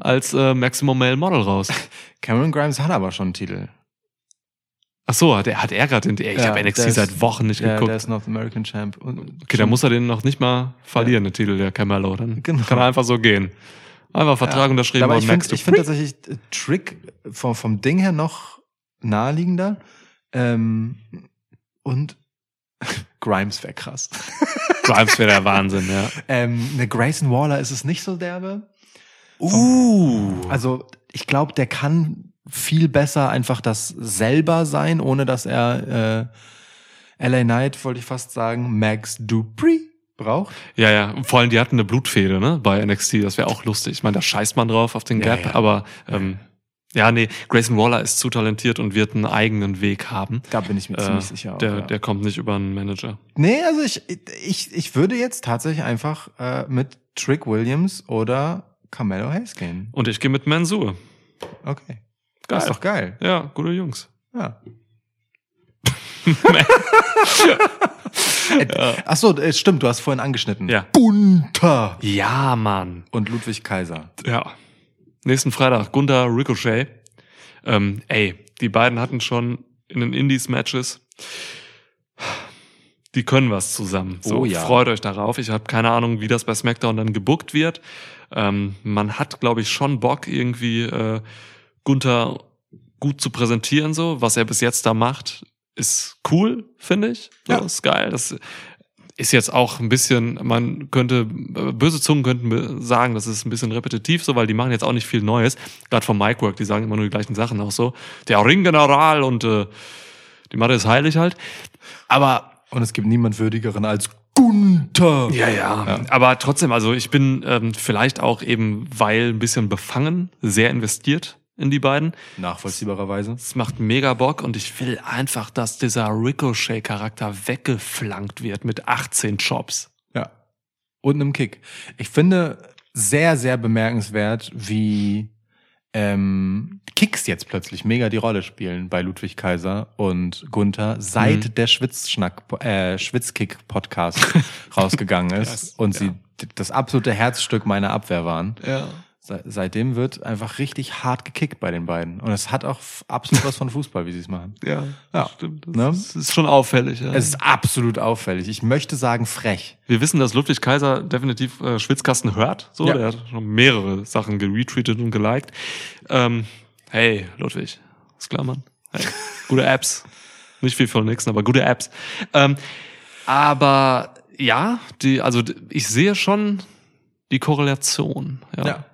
als äh, Maximum Male Model raus. Cameron Grimes hat aber schon einen Titel. Ach so, hat er, hat er gerade den. Ey, Ich Ja, habe NXT seit Wochen nicht Der, geguckt. der ist North American Champ. Und okay, dann muss er den noch nicht mal verlieren, den Titel, der Carmelo. Dann Genau. kann er einfach so gehen. Einfach Vertrag unterschrieben Aber und ich finde ich tatsächlich äh, Trick vom, vom Ding her noch naheliegender. Ähm, und Grimes wäre krass. Grimes wäre der Wahnsinn, ja. Ähm, eine Grayson Waller ist es nicht so derbe. Uh. Also ich glaube, der kann viel besser einfach das selber sein, ohne dass er äh, LA Knight, wollte ich fast sagen, Max Dupree braucht. Ja, ja. Vor allem, die hatten eine Blutfehde, ne, bei NXT. Das wäre auch lustig. Ich meine, da scheißt man drauf auf den Ja, Gap, ja. aber ähm, ja, nee, Grayson Waller ist zu talentiert und wird einen eigenen Weg haben. Da bin ich mir Äh, ziemlich sicher. auch, der, ja. der kommt nicht über einen Manager. Nee, also ich, ich, ich würde jetzt tatsächlich einfach äh, mit Trick Williams oder Carmelo Hayes gehen. Und ich gehe mit Mansur. Okay. Geil. Das ist doch geil. Ja, gute Jungs. Ja. Ach so, äh, stimmt, du hast vorhin angeschnitten. Ja. Bunter Ja, Mann. und Ludwig Kaiser. Ja. Nächsten Freitag, Gunther Ricochet. Ähm, ey, die beiden hatten schon in den Indies-Matches. Die können was zusammen. So, Oh ja. freut euch darauf. Ich habe keine Ahnung, wie das bei SmackDown dann gebuckt wird. Ähm, man hat, glaube ich, schon Bock, irgendwie äh, Gunther gut zu präsentieren. So, was er bis jetzt da macht, ist cool, finde ich. So, Ja. Ist geil. Das ist jetzt auch ein bisschen, man könnte, böse Zungen könnten sagen, das ist ein bisschen repetitiv so, weil die machen jetzt auch nicht viel Neues. Gerade vom Micwork, die sagen immer nur die gleichen Sachen auch so. Der Ringgeneral und äh, die Mathe ist heilig halt. Aber Und es gibt niemand würdigeren als Gunther. Ja, ja, Aber trotzdem, also ich bin ähm, vielleicht auch eben, weil ein bisschen befangen, sehr investiert in die beiden. Nachvollziehbarerweise. Es macht mega Bock und ich will einfach, dass dieser Ricochet-Charakter weggeflankt wird mit 18 Chops. Ja. Und einem Kick. Ich finde sehr, sehr bemerkenswert, wie ähm, Kicks jetzt plötzlich mega die Rolle spielen bei Ludwig Kaiser und Gunther, seit Mhm. der Schwitzschnack, äh, Schwitzkick-Podcast rausgegangen ist Krass, und ja. sie das absolute Herzstück meiner Abwehr waren. Ja. Se seitdem wird einfach richtig hart gekickt bei den beiden. Und es hat auch absolut was von Fußball, wie sie es machen. Ja, Ja. stimmt. Das Ne? ist, ist schon auffällig. Ja. Es ist absolut auffällig. Ich möchte sagen frech. Wir wissen, dass Ludwig Kaiser definitiv äh, Schwitzkasten hört. So, Ja. der hat schon mehrere Sachen geretweetet und geliked. Ähm, hey, Ludwig, ist klar, Mann. Hey, gute Apps. Nicht viel von nix, aber gute Apps. Ähm, aber ja, die, also ich sehe schon die Korrelation. Ja. Ja.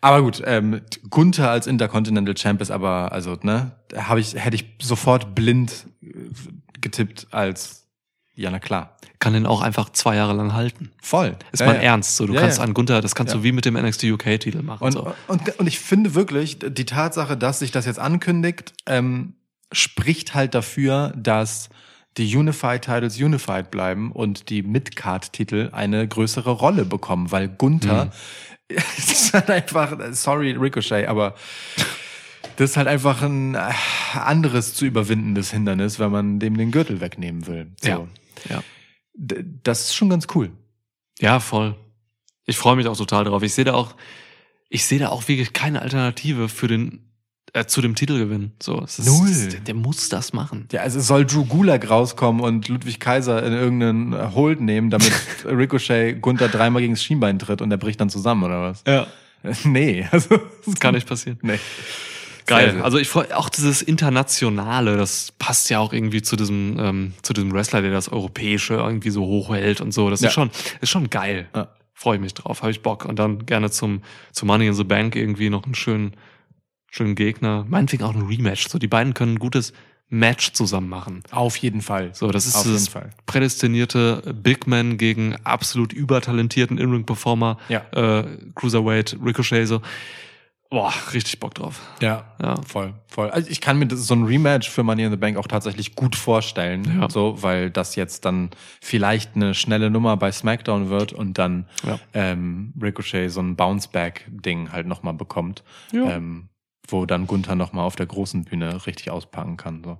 Aber gut, ähm, Gunther als Intercontinental Champ ist aber, also, ne, habe ich, hätte ich sofort blind äh, getippt als, ja, na klar. Kann den auch einfach zwei Jahre lang halten. Voll. Ist Ja, mal ja. ernst. So, du Ja, kannst an Gunther, das kannst du wie mit dem NXT UK-Titel machen. Und, so. und, und ich finde wirklich, die Tatsache, dass sich das jetzt ankündigt, ähm, spricht halt dafür, dass die Unified Titles unified bleiben und die Midcard-Titel eine größere Rolle bekommen, weil Gunther es ist halt einfach, sorry Ricochet, aber das ist halt einfach ein äh, anderes zu überwindendes Hindernis, wenn man dem den Gürtel wegnehmen will. So. Ja. Ja. Das ist schon ganz cool. Ja, voll. Ich freue mich auch total drauf. Ich sehe da auch, ich sehe da auch wirklich keine Alternative für den, äh, zu dem Titelgewinn. So, es ist, Null. es- der, der muss das machen. Ja, also soll Drew Gulak rauskommen und Ludwig Kaiser in irgendeinen Hold nehmen, damit Ricochet Gunther dreimal gegen das Schienbein tritt und er bricht dann zusammen, oder was? Ja. Nee, also Das kann nicht passieren. Nee. Geil. Also ich freue auch dieses Internationale, das passt ja auch irgendwie zu diesem, ähm, zu diesem Wrestler, der das Europäische irgendwie so hochhält und so. Das Ja. ist schon, ist schon geil. Ja. Freue ich mich drauf, habe ich Bock. Und dann gerne zum, zum Money in the Bank irgendwie noch einen schönen, schönen Gegner. Meinetwegen auch ein Rematch. So, die beiden können ein gutes Match zusammen machen. Auf jeden Fall. So, das ist Auf das prädestinierte Big Man gegen absolut übertalentierten In-Ring-Performer, Ja. äh, Cruiserweight, Ricochet, so. Boah, richtig Bock drauf. Ja, Ja. voll, voll. Also ich kann mir das, so ein Rematch für Money in the Bank auch tatsächlich gut vorstellen, Ja. so, weil das jetzt dann vielleicht eine schnelle Nummer bei SmackDown wird und dann Ja. ähm, Ricochet so ein Bounce-Back-Ding halt nochmal bekommt, Ja. ähm, wo dann Gunther nochmal auf der großen Bühne richtig auspacken kann. So.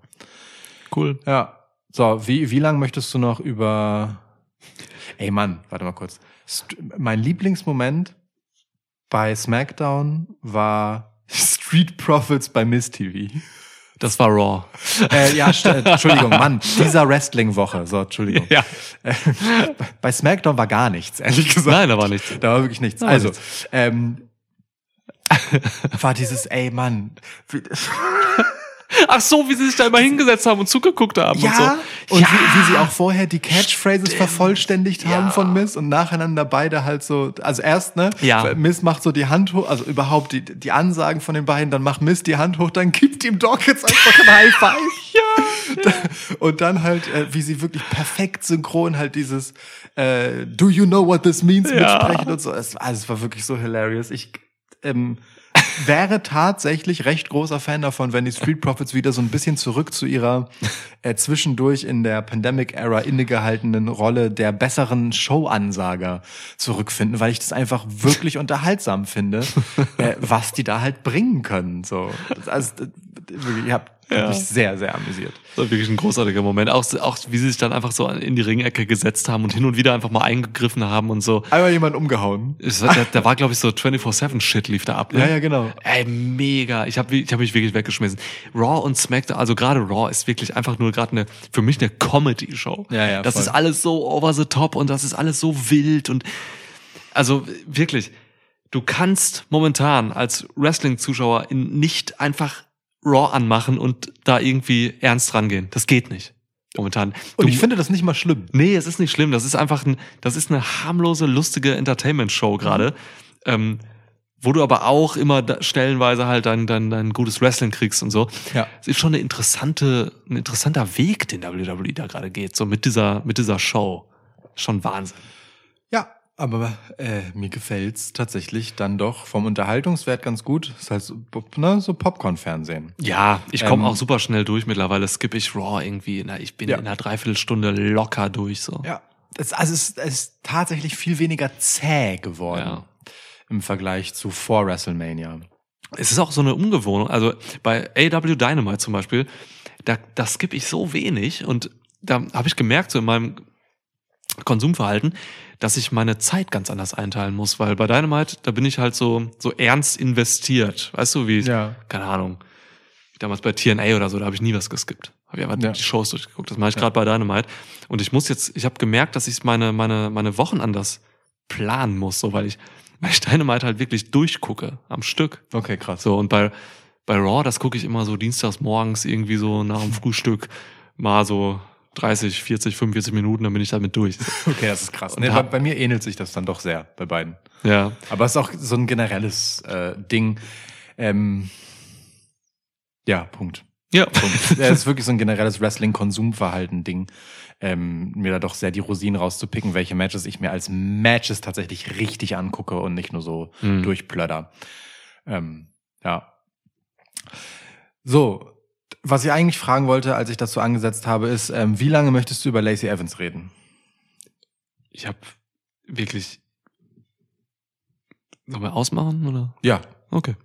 Cool. Ja. So, wie, wie lang möchtest du noch über. Ey Mann, warte mal kurz. St mein Lieblingsmoment bei SmackDown war Street Profits bei Miss TV. Das war Raw. Äh, ja, äh, Entschuldigung, Mann, dieser Wrestling-Woche. So, Entschuldigung. Ja. Äh, bei SmackDown war gar nichts, ehrlich gesagt. Nein, da war nichts. Da war wirklich nichts. Da also, nichts. ähm, war dieses, ey Mann, Ach so, wie sie sich da immer hingesetzt haben und zugeguckt haben Ja, und so. und ja. wie, wie sie auch vorher die Catchphrases vervollständigt haben Ja. von Miss und nacheinander beide halt so, also erst, ne, Ja. Miss macht so die Hand hoch, also überhaupt die, die Ansagen von den beiden, dann macht Miss die Hand hoch, dann gibt ihm Dawkins einfach ein High Five. ja. Und dann halt, äh, wie sie wirklich perfekt synchron halt dieses äh, Do you know what this means mitsprechen und so. Es, also es war wirklich so hilarious. Ich ähm, wäre tatsächlich recht großer Fan davon, wenn die Street Profits wieder so ein bisschen zurück zu ihrer äh, zwischendurch in der Pandemic-Era innegehaltenen Rolle der besseren Show-Ansager zurückfinden, weil ich das einfach wirklich unterhaltsam finde, äh, was die da halt bringen können. So, also, äh, wirklich, ich habe Ja. mich sehr, sehr amüsiert. Das war wirklich ein großartiger Moment. Auch, auch wie sie sich dann einfach so in die Ringecke gesetzt haben und hin und wieder einfach mal eingegriffen haben und so. Einmal jemand umgehauen. Da, war, glaube ich, so 24-7-Shit lief da ab. Ne? Ja, ja, genau. Ey, mega. Ich habe ich hab mich wirklich weggeschmissen. Raw und SmackDown, also gerade Raw ist wirklich einfach nur gerade eine, für mich eine Comedy-Show. Ja, ja, Das voll. ist alles so over the top und das ist alles so wild und also wirklich, du kannst momentan als Wrestling-Zuschauer in- nicht einfach Raw anmachen und da irgendwie ernst rangehen. Das geht nicht. Momentan. Und Du- ich finde das nicht mal schlimm. Nee, es ist nicht schlimm. Das ist einfach ein, das ist eine harmlose, lustige Entertainment-Show gerade. Ähm, wo du aber auch immer da, stellenweise halt dein, dein, dein gutes Wrestling kriegst und so. Ja. Es ist schon eine interessante, ein interessanter Weg, den WWE da gerade geht, so mit dieser, mit dieser Show. schon Wahnsinn. Aber äh, mir gefällt's tatsächlich dann doch vom Unterhaltungswert ganz gut. ist halt so, ne, so Popcorn-Fernsehen. Ja, ich komme Ähm, auch super schnell durch. Mittlerweile skippe ich Raw irgendwie. Na, ich bin Ja. in einer Dreiviertelstunde locker durch. So. Ja. Es, also es, es ist tatsächlich viel weniger zäh geworden Ja. im Vergleich zu vor WrestleMania. Es ist auch so eine Umgewohnung. Also bei AW Dynamite zum Beispiel, da, da skippe ich so wenig und da habe ich gemerkt, so in meinem Konsumverhalten, dass ich meine Zeit ganz anders einteilen muss, weil bei Dynamite, da bin ich halt so, so ernst investiert. Weißt du, wie, Ja. keine Ahnung, wie damals bei TNA oder so, da habe ich nie was geskippt. Habe ich einfach Ja. die Shows durchgeguckt. Das mache ich gerade bei Dynamite. Und ich muss jetzt, ich habe gemerkt, dass ich meine, meine, meine Wochen anders planen muss, so weil ich, weil ich Dynamite halt wirklich durchgucke am Stück. Okay, krass. So, und bei, bei Raw, das gucke ich immer so dienstags morgens irgendwie so nach dem Frühstück mal so 30, 40, 45 Minuten, dann bin ich damit durch. Okay, das ist krass. Nee, bei, bei mir ähnelt sich das dann doch sehr, bei beiden. Ja. Aber es ist auch so ein generelles äh, Ding. Ähm, ja, Punkt. Ja. Punkt. es ist wirklich so ein generelles Wrestling-Konsumverhalten-Ding, ähm, mir da doch sehr die Rosinen rauszupicken, welche Matches ich mir als Matches tatsächlich richtig angucke und nicht nur so Mhm. durchplödder. Ähm, ja. So, was ich eigentlich fragen wollte, als ich das so angesetzt habe, ist, ähm, wie lange möchtest du über Lacey Evans reden? Ich habe wirklich. Sollen wir ausmachen oder? Ja, Okay.